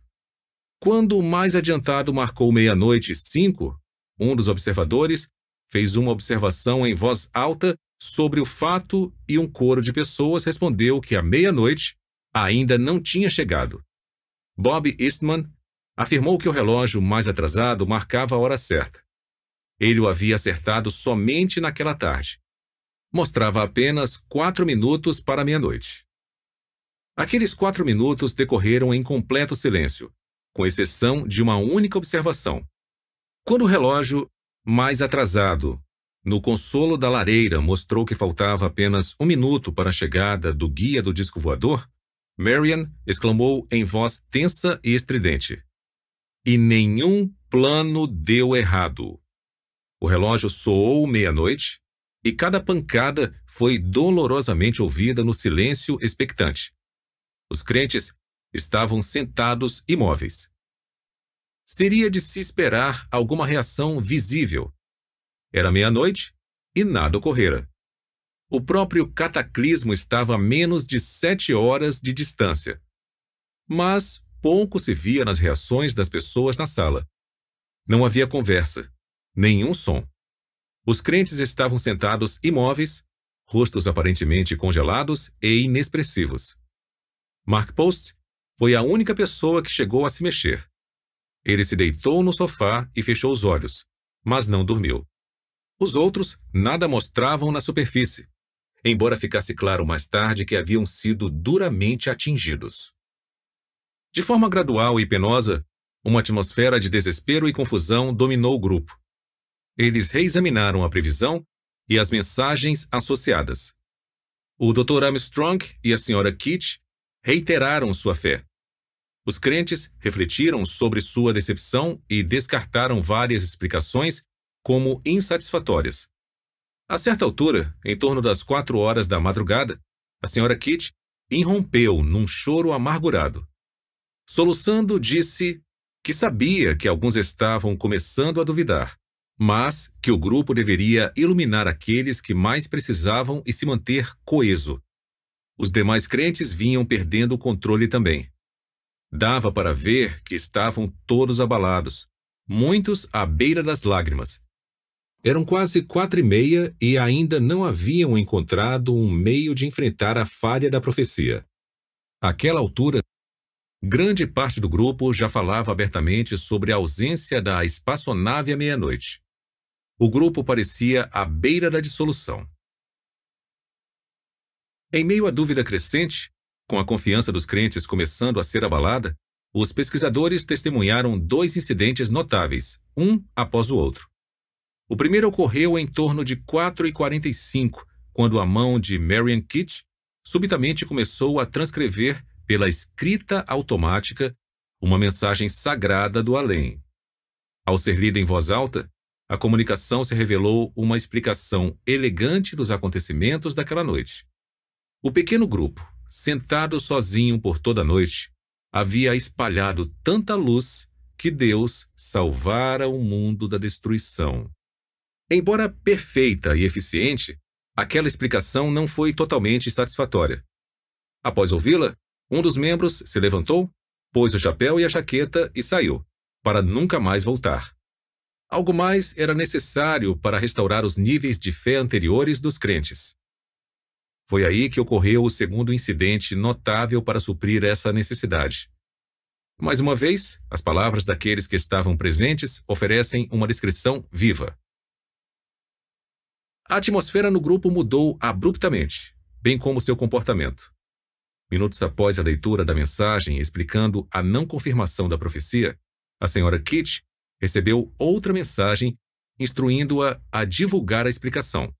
Speaker 1: Quando o mais adiantado marcou meia-noite e cinco, um dos observadores fez uma observação em voz alta sobre o fato e um coro de pessoas respondeu que à meia-noite ainda não tinha chegado. Bob Eastman afirmou que o relógio mais atrasado marcava a hora certa. Ele o havia acertado somente naquela tarde. Mostrava apenas quatro minutos para meia-noite. Aqueles quatro minutos decorreram em completo silêncio, com exceção de uma única observação. Quando o relógio mais atrasado no consolo da lareira mostrou que faltava apenas um minuto para a chegada do guia do disco voador, Marian exclamou em voz tensa e estridente. E nenhum plano deu errado. O relógio soou meia-noite e cada pancada foi dolorosamente ouvida no silêncio expectante. Os crentes estavam sentados imóveis. Seria de se esperar alguma reação visível, era meia-noite e nada ocorrera. O próprio cataclismo estava a menos de sete horas de distância. Mas pouco se via nas reações das pessoas na sala. Não havia conversa, nenhum som. Os crentes estavam sentados imóveis, rostos aparentemente congelados e inexpressivos. Mark Post foi a única pessoa que chegou a se mexer. Ele se deitou no sofá e fechou os olhos, mas não dormiu. Os outros nada mostravam na superfície, embora ficasse claro mais tarde que haviam sido duramente atingidos. De forma gradual e penosa, uma atmosfera de desespero e confusão dominou o grupo. Eles reexaminaram a previsão e as mensagens associadas. O Dr. Armstrong e a Sra. Kitch reiteraram sua fé. Os crentes refletiram sobre sua decepção e descartaram várias explicações como insatisfatórias. A certa altura, em torno das quatro horas da madrugada, a Sra. Kitch irrompeu num choro amargurado. Soluçando, disse que sabia que alguns estavam começando a duvidar, mas que o grupo deveria iluminar aqueles que mais precisavam e se manter coeso. Os demais crentes vinham perdendo o controle também. Dava para ver que estavam todos abalados, muitos à beira das lágrimas. Eram quase quatro e meia e ainda não haviam encontrado um meio de enfrentar a falha da profecia. Àquela altura, grande parte do grupo já falava abertamente sobre a ausência da espaçonave à meia-noite. O grupo parecia à beira da dissolução. Em meio à dúvida crescente, com a confiança dos crentes começando a ser abalada, os pesquisadores testemunharam dois incidentes notáveis, um após o outro. O primeiro ocorreu em torno de 4h45, quando a mão de Marian Kitch subitamente começou a transcrever pela escrita automática uma mensagem sagrada do além. Ao ser lida em voz alta, a comunicação se revelou uma explicação elegante dos acontecimentos daquela noite. O pequeno grupo, sentado sozinho por toda a noite, havia espalhado tanta luz que Deus salvara o mundo da destruição. Embora perfeita e eficiente, aquela explicação não foi totalmente satisfatória. Após ouvi-la, um dos membros se levantou, pôs o chapéu e a jaqueta e saiu, para nunca mais voltar. Algo mais era necessário para restaurar os níveis de fé anteriores dos crentes. Foi aí que ocorreu o segundo incidente notável para suprir essa necessidade. Mais uma vez, as palavras daqueles que estavam presentes oferecem uma descrição viva. A atmosfera no grupo mudou abruptamente, bem como seu comportamento. Minutos após a leitura da mensagem explicando a não confirmação da profecia, a senhora Kitch recebeu outra mensagem instruindo-a a divulgar a explicação.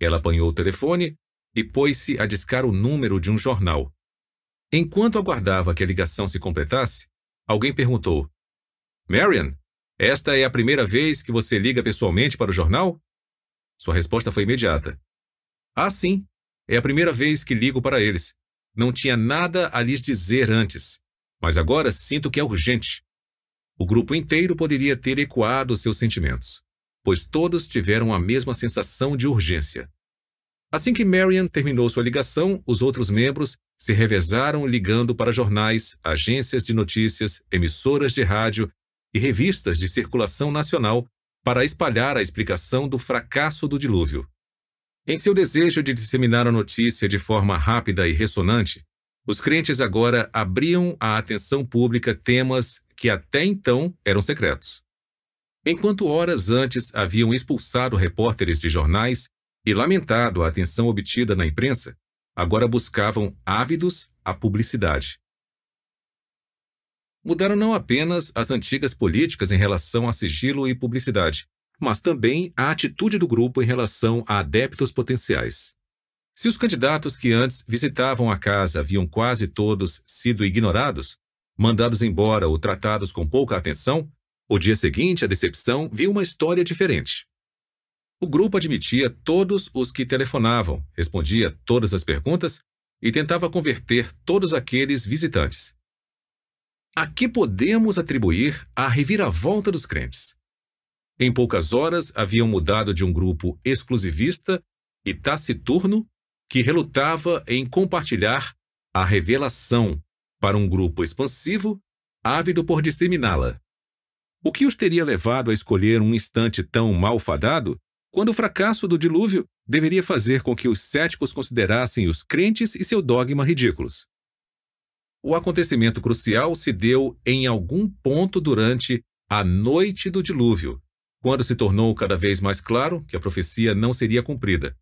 Speaker 1: Ela apanhou o telefone e pôs-se a discar o número de um jornal. Enquanto aguardava que a ligação se completasse, alguém perguntou: Marian, esta é a primeira vez que você liga pessoalmente para o jornal? Sua resposta foi imediata. Ah, sim, é a primeira vez que ligo para eles. Não tinha nada a lhes dizer antes, mas agora sinto que é urgente. O grupo inteiro poderia ter ecoado seus sentimentos, pois todos tiveram a mesma sensação de urgência. Assim que Marian terminou sua ligação, os outros membros se revezaram ligando para jornais, agências de notícias, emissoras de rádio e revistas de circulação nacional para espalhar a explicação do fracasso do dilúvio. Em seu desejo de disseminar a notícia de forma rápida e ressonante, os crentes agora abriam à atenção pública temas que até então eram secretos. Enquanto horas antes haviam expulsado repórteres de jornais e lamentado a atenção obtida na imprensa, agora buscavam ávidos a publicidade. Mudaram não apenas as antigas políticas em relação a sigilo e publicidade, mas também a atitude do grupo em relação a adeptos potenciais. Se os candidatos que antes visitavam a casa haviam quase todos sido ignorados, mandados embora ou tratados com pouca atenção, o dia seguinte a decepção viu uma história diferente. O grupo admitia todos os que telefonavam, respondia todas as perguntas e tentava converter todos aqueles visitantes. A que podemos atribuir a reviravolta dos crentes? Em poucas horas haviam mudado de um grupo exclusivista e taciturno que relutava em compartilhar a revelação para um grupo expansivo, ávido por disseminá-la. O que os teria levado a escolher um instante tão malfadado, quando o fracasso do dilúvio deveria fazer com que os céticos considerassem os crentes e seu dogma ridículos? O acontecimento crucial se deu em algum ponto durante a noite do dilúvio, quando se tornou cada vez mais claro que a profecia não seria cumprida.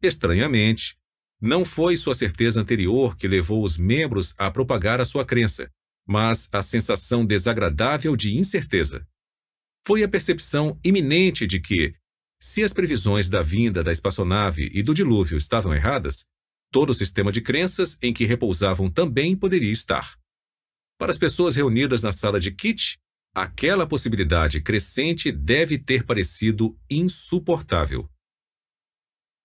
Speaker 1: Estranhamente, não foi sua certeza anterior que levou os membros a propagar a sua crença, mas a sensação desagradável de incerteza. Foi a percepção iminente de que, se as previsões da vinda da espaçonave e do dilúvio estavam erradas, todo o sistema de crenças em que repousavam também poderia estar. Para as pessoas reunidas na sala de Kit, aquela possibilidade crescente deve ter parecido insuportável.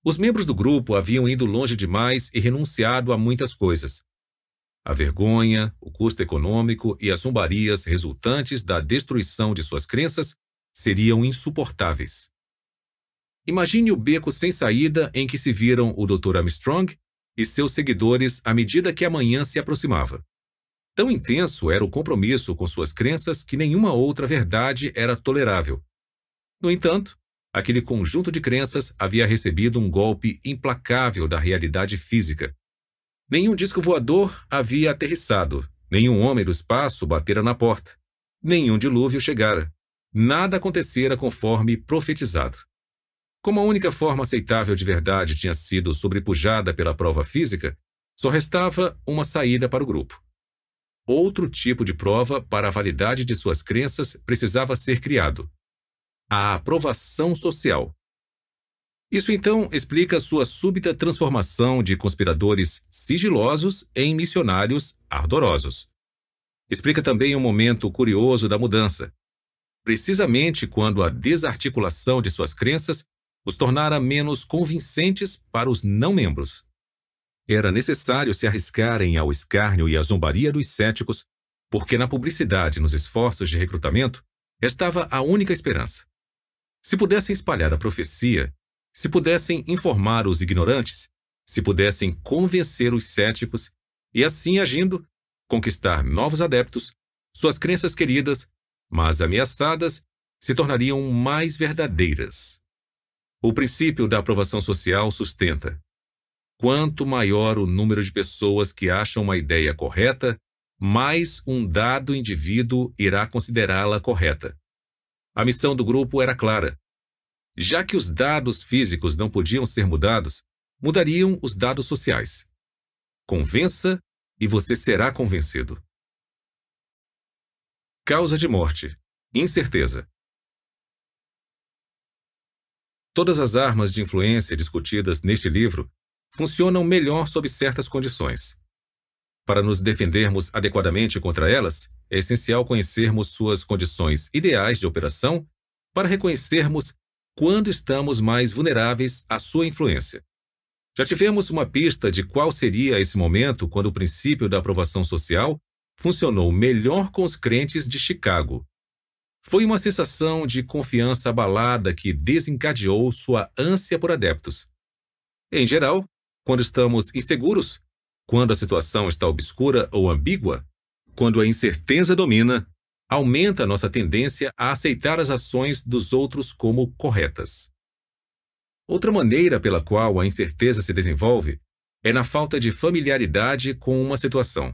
Speaker 1: Os membros do grupo haviam ido longe demais e renunciado a muitas coisas. A vergonha, o custo econômico e as zombarias resultantes da destruição de suas crenças seriam insuportáveis. Imagine o beco sem saída em que se viram o Dr. Armstrong e seus seguidores à medida que a manhã se aproximava. Tão intenso era o compromisso com suas crenças que nenhuma outra verdade era tolerável. No entanto, aquele conjunto de crenças havia recebido um golpe implacável da realidade física. Nenhum disco voador havia aterrissado, nenhum homem do espaço batera na porta, nenhum dilúvio chegara. Nada acontecera conforme profetizado. Como a única forma aceitável de verdade tinha sido sobrepujada pela prova física, só restava uma saída para o grupo. Outro tipo de prova para a validade de suas crenças precisava ser criado, a aprovação social. Isso então explica sua súbita transformação de conspiradores sigilosos em missionários ardorosos. Explica também um momento curioso da mudança, precisamente quando a desarticulação de suas crenças os tornara menos convincentes para os não-membros. Era necessário se arriscarem ao escárnio e à zombaria dos céticos, porque na publicidade e nos esforços de recrutamento estava a única esperança. Se pudessem espalhar a profecia, se pudessem informar os ignorantes, se pudessem convencer os céticos e, assim agindo, conquistar novos adeptos, suas crenças queridas, mas ameaçadas, se tornariam mais verdadeiras. O princípio da aprovação social sustenta: quanto maior o número de pessoas que acham uma ideia correta, mais um dado indivíduo irá considerá-la correta. A missão do grupo era clara. Já que os dados físicos não podiam ser mudados, mudariam os dados sociais. Convença e você será convencido. Causa de morte: incerteza. Todas as armas de influência discutidas neste livro funcionam melhor sob certas condições. Para nos defendermos adequadamente contra elas, é essencial conhecermos suas condições ideais de operação para reconhecermos quando estamos mais vulneráveis à sua influência. Já tivemos uma pista de qual seria esse momento quando o princípio da aprovação social funcionou melhor com os crentes de Chicago. Foi uma sensação de confiança abalada que desencadeou sua ânsia por adeptos. Em geral, quando estamos inseguros, quando a situação está obscura ou ambígua, quando a incerteza domina, aumenta nossa tendência a aceitar as ações dos outros como corretas. Outra maneira pela qual a incerteza se desenvolve é na falta de familiaridade com uma situação.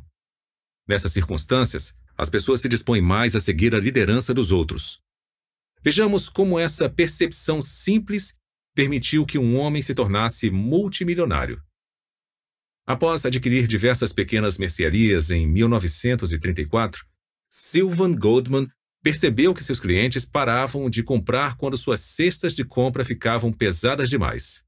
Speaker 1: Nessas circunstâncias, as pessoas se dispõem mais a seguir a liderança dos outros. Vejamos como essa percepção simples permitiu que um homem se tornasse multimilionário. Após adquirir diversas pequenas mercearias em 1934, Sylvan Goldman percebeu que seus clientes paravam de comprar quando suas cestas de compra ficavam pesadas demais.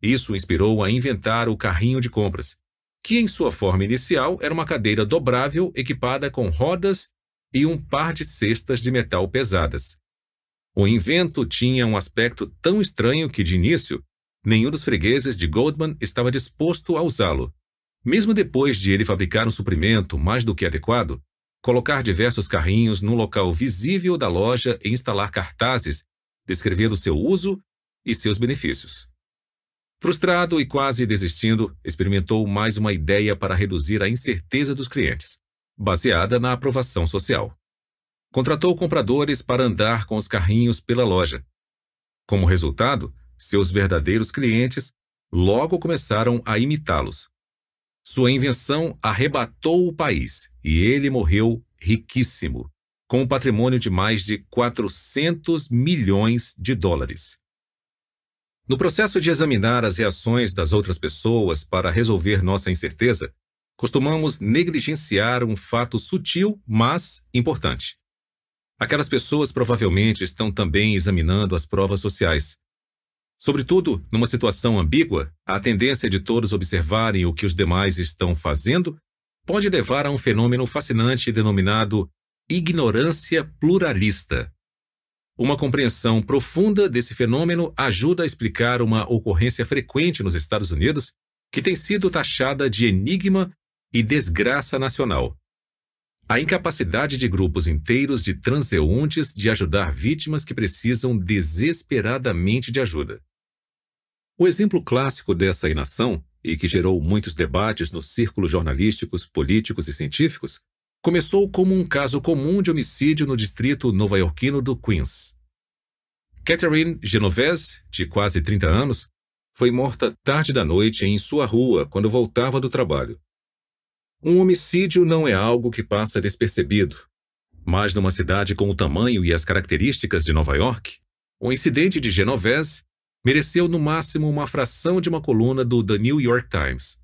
Speaker 1: Isso o inspirou a inventar o carrinho de compras, que em sua forma inicial era uma cadeira dobrável equipada com rodas e um par de cestas de metal pesadas. O invento tinha um aspecto tão estranho que, de início, Nenhum dos fregueses de Goldman estava disposto a usá-lo. Mesmo depois de ele fabricar um suprimento mais do que adequado, colocar diversos carrinhos num local visível da loja e instalar cartazes descrevendo seu uso e seus benefícios. Frustrado e quase desistindo, experimentou mais uma ideia para reduzir a incerteza dos clientes, baseada na aprovação social. Contratou compradores para andar com os carrinhos pela loja. Como resultado, seus verdadeiros clientes logo começaram a imitá-los. Sua invenção arrebatou o país e ele morreu riquíssimo, com um patrimônio de mais de 400 milhões de dólares. No processo de examinar as reações das outras pessoas para resolver nossa incerteza, costumamos negligenciar um fato sutil, mas importante. Aquelas pessoas provavelmente estão também examinando as provas sociais. Sobretudo, numa situação ambígua, a tendência de todos observarem o que os demais estão fazendo pode levar a um fenômeno fascinante denominado ignorância pluralista. Uma compreensão profunda desse fenômeno ajuda a explicar uma ocorrência frequente nos Estados Unidos que tem sido taxada de enigma e desgraça nacional. A incapacidade de grupos inteiros de transeuntes de ajudar vítimas que precisam desesperadamente de ajuda. O exemplo clássico dessa inação, e que gerou muitos debates nos círculos jornalísticos, políticos e científicos, começou como um caso comum de homicídio no distrito nova-iorquino do Queens. Catherine Genovese, de quase 30 anos, foi morta tarde da noite em sua rua quando voltava do trabalho. Um homicídio não é algo que passa despercebido, mas numa cidade com o tamanho e as características de Nova York, o incidente de Genovese mereceu no máximo uma fração de uma coluna do The New York Times.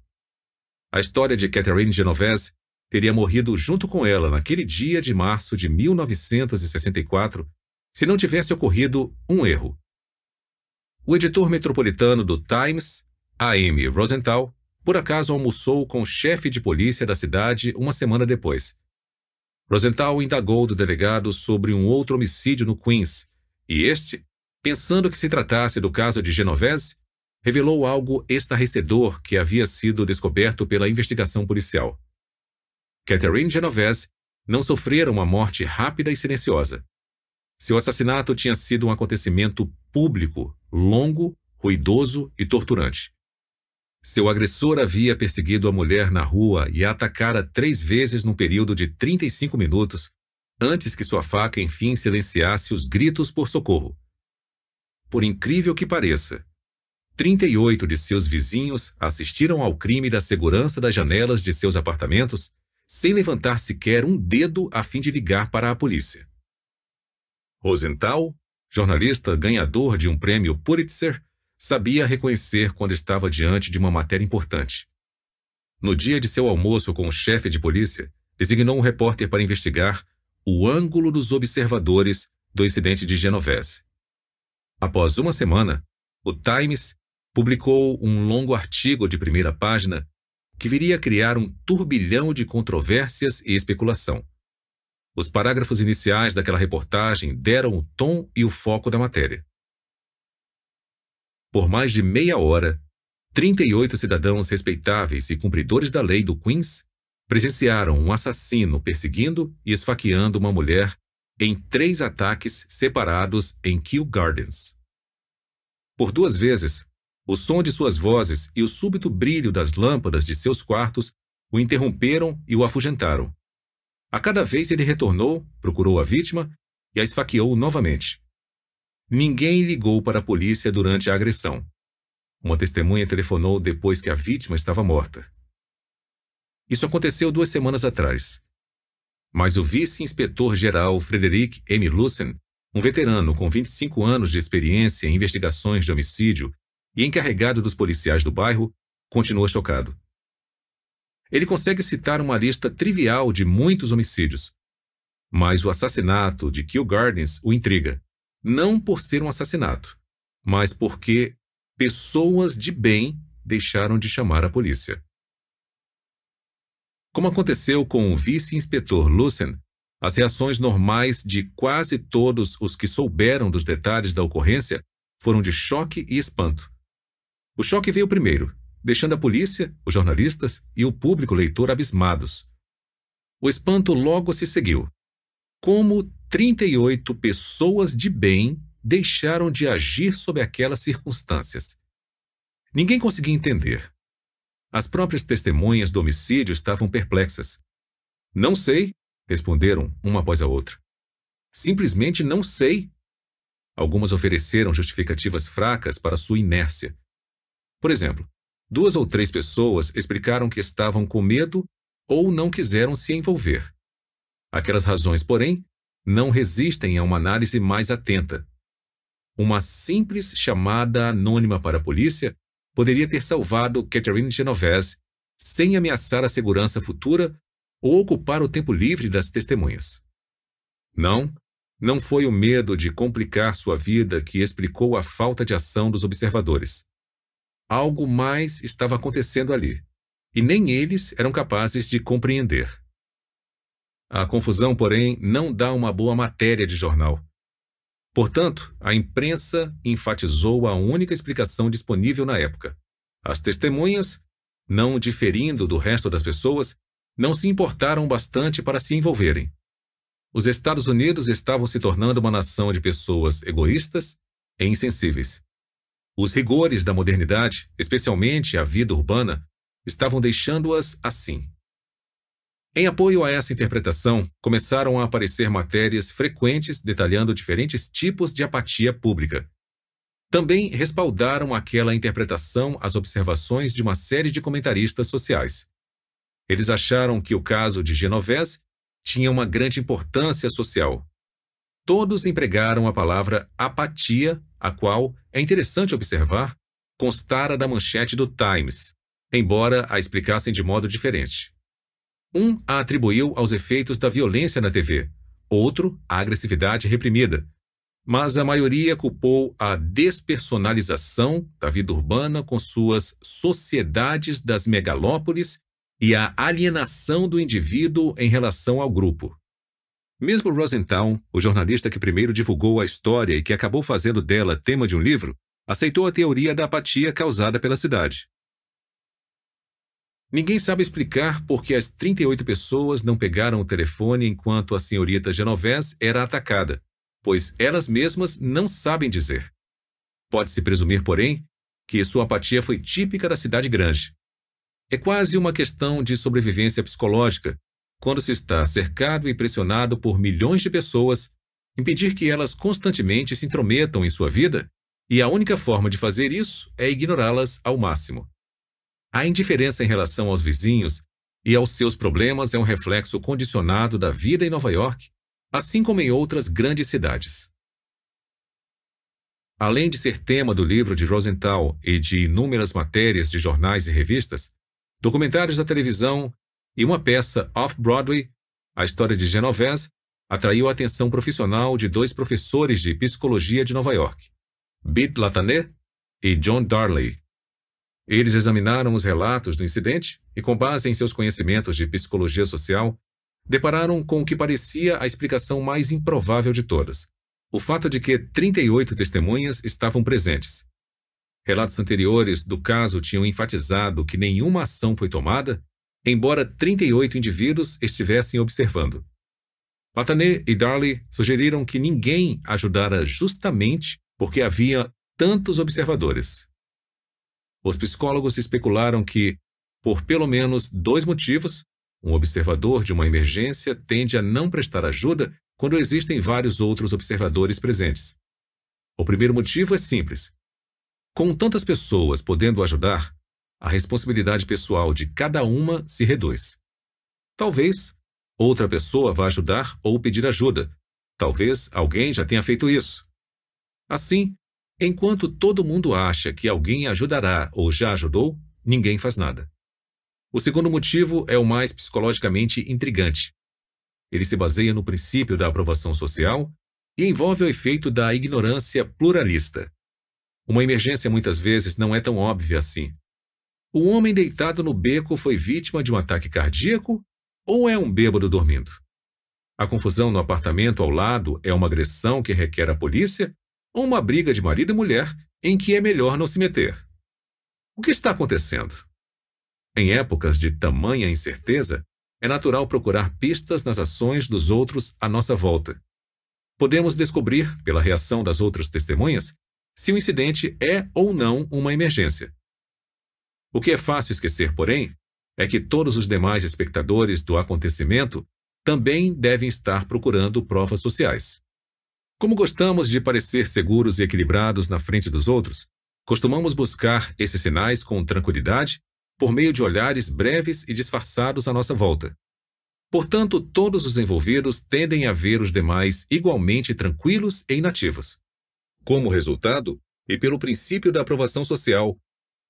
Speaker 1: A história de Catherine Genovese teria morrido junto com ela naquele dia de março de 1964 se não tivesse ocorrido um erro. O editor metropolitano do Times, A.M. Rosenthal, por acaso almoçou com o chefe de polícia da cidade uma semana depois. Rosenthal indagou do delegado sobre um outro homicídio no Queens, e este, pensando que se tratasse do caso de Genovese, revelou algo estarrecedor que havia sido descoberto pela investigação policial. Catherine Genovese não sofrera uma morte rápida e silenciosa. Seu assassinato tinha sido um acontecimento público, longo, ruidoso e torturante. Seu agressor havia perseguido a mulher na rua e a atacara três vezes num período de 35 minutos, antes que sua faca enfim silenciasse os gritos por socorro. Por incrível que pareça, 38 de seus vizinhos assistiram ao crime da segurança das janelas de seus apartamentos sem levantar sequer um dedo a fim de ligar para a polícia. Rosenthal, jornalista ganhador de um prêmio Pulitzer, sabia reconhecer quando estava diante de uma matéria importante. No dia de seu almoço com o chefe de polícia, designou um repórter para investigar o ângulo dos observadores do incidente de Genovese. Após uma semana, o Times publicou um longo artigo de primeira página que viria a criar um turbilhão de controvérsias e especulação. Os parágrafos iniciais daquela reportagem deram o tom e o foco da matéria. Por mais de meia hora, 38 cidadãos respeitáveis e cumpridores da lei do Queens presenciaram um assassino perseguindo e esfaqueando uma mulher em três ataques separados em Kew Gardens. Por duas vezes, o som de suas vozes e o súbito brilho das lâmpadas de seus quartos o interromperam e o afugentaram. A cada vez ele retornou, procurou a vítima e a esfaqueou novamente. Ninguém ligou para a polícia durante a agressão. Uma testemunha telefonou depois que a vítima estava morta. Isso aconteceu duas semanas atrás. Mas o vice-inspetor-geral Frederic M. Lucen, um veterano com 25 anos de experiência em investigações de homicídio e encarregado dos policiais do bairro, continua chocado. Ele consegue citar uma lista trivial de muitos homicídios. Mas o assassinato de Kew Gardens o intriga não por ser um assassinato, mas porque pessoas de bem deixaram de chamar a polícia. Como aconteceu com o vice-inspetor Lucen, as reações normais de quase todos os que souberam dos detalhes da ocorrência foram de choque e espanto. O choque veio primeiro, deixando a polícia, os jornalistas e o público leitor abismados. O espanto logo se seguiu. Como 38 pessoas de bem deixaram de agir sob aquelas circunstâncias. Ninguém conseguia entender. As próprias testemunhas do homicídio estavam perplexas. Não sei, responderam uma após a outra. Simplesmente não sei. Algumas ofereceram justificativas fracas para sua inércia. Por exemplo, duas ou três pessoas explicaram que estavam com medo ou não quiseram se envolver. Aquelas razões, porém, não resistem a uma análise mais atenta. Uma simples chamada anônima para a polícia poderia ter salvado Catherine Genovese sem ameaçar a segurança futura ou ocupar o tempo livre das testemunhas. Não, não foi o medo de complicar sua vida que explicou a falta de ação dos observadores. Algo mais estava acontecendo ali, e nem eles eram capazes de compreender. A confusão, porém, não dá uma boa matéria de jornal. Portanto, a imprensa enfatizou a única explicação disponível na época. As testemunhas, não diferindo do resto das pessoas, não se importaram bastante para se envolverem. Os Estados Unidos estavam se tornando uma nação de pessoas egoístas e insensíveis. Os rigores da modernidade, especialmente a vida urbana, estavam deixando-as assim. Em apoio a essa interpretação, começaram a aparecer matérias frequentes detalhando diferentes tipos de apatia pública. Também respaldaram aquela interpretação as observações de uma série de comentaristas sociais. Eles acharam que o caso de Genovese tinha uma grande importância social. Todos empregaram a palavra apatia, a qual, é interessante observar, constara da manchete do Times, embora a explicassem de modo diferente. Um a atribuiu aos efeitos da violência na TV, outro à agressividade reprimida, mas a maioria culpou a despersonalização da vida urbana com suas sociedades das megalópolis e a alienação do indivíduo em relação ao grupo. Mesmo Rosenthal, o jornalista que primeiro divulgou a história e que acabou fazendo dela tema de um livro, aceitou a teoria da apatia causada pela cidade. Ninguém sabe explicar por que as 38 pessoas não pegaram o telefone enquanto a senhorita Genovese era atacada, pois elas mesmas não sabem dizer. Pode-se presumir, porém, que sua apatia foi típica da cidade grande. É quase uma questão de sobrevivência psicológica, quando se está cercado e pressionado por milhões de pessoas, impedir que elas constantemente se intrometam em sua vida, e a única forma de fazer isso é ignorá-las ao máximo. A indiferença em relação aos vizinhos e aos seus problemas é um reflexo condicionado da vida em Nova York, assim como em outras grandes cidades. Além de ser tema do livro de Rosenthal e de inúmeras matérias de jornais e revistas, documentários da televisão e uma peça off-Broadway, a história de Genovese, atraiu a atenção profissional de dois professores de psicologia de Nova York, Bit Latané e John Darley. Eles examinaram os relatos do incidente e, com base em seus conhecimentos de psicologia social, depararam com o que parecia a explicação mais improvável de todas: o fato de que 38 testemunhas estavam presentes. Relatos anteriores do caso tinham enfatizado que nenhuma ação foi tomada, embora 38 indivíduos estivessem observando. Patané e Darley sugeriram que ninguém ajudara justamente porque havia tantos observadores. Os psicólogos especularam que, por pelo menos dois motivos, um observador de uma emergência tende a não prestar ajuda quando existem vários outros observadores presentes. O primeiro motivo é simples. Com tantas pessoas podendo ajudar, a responsabilidade pessoal de cada uma se reduz. Talvez outra pessoa vá ajudar ou pedir ajuda. Talvez alguém já tenha feito isso. Assim, Enquanto todo mundo acha que alguém ajudará ou já ajudou, ninguém faz nada. O segundo motivo é o mais psicologicamente intrigante. Ele se baseia no princípio da aprovação social e envolve o efeito da ignorância pluralista. Uma emergência muitas vezes não é tão óbvia assim. O homem deitado no beco foi vítima de um ataque cardíaco ou é um bêbado dormindo? A confusão no apartamento ao lado é uma agressão que requer a polícia ou uma briga de marido e mulher em que é melhor não se meter. O que está acontecendo? Em épocas de tamanha incerteza, é natural procurar pistas nas ações dos outros à nossa volta. Podemos descobrir, pela reação das outras testemunhas, se o incidente é ou não uma emergência. O que é fácil esquecer, porém, é que todos os demais espectadores do acontecimento também devem estar procurando provas sociais. Como gostamos de parecer seguros e equilibrados na frente dos outros, costumamos buscar esses sinais com tranquilidade por meio de olhares breves e disfarçados à nossa volta. Portanto, todos os envolvidos tendem a ver os demais igualmente tranquilos e inativos. Como resultado, e pelo princípio da aprovação social,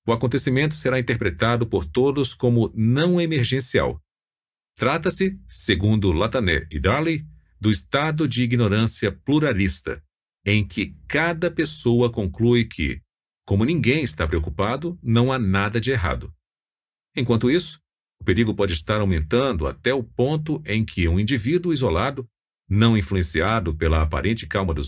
Speaker 1: o acontecimento será interpretado por todos como não emergencial. Trata-se, segundo Latané e Darley, do estado de ignorância pluralista, em que cada pessoa conclui que, como ninguém está preocupado, não há nada de errado. Enquanto isso, o perigo pode estar aumentando até o ponto em que um indivíduo isolado, não influenciado pela aparente calma dos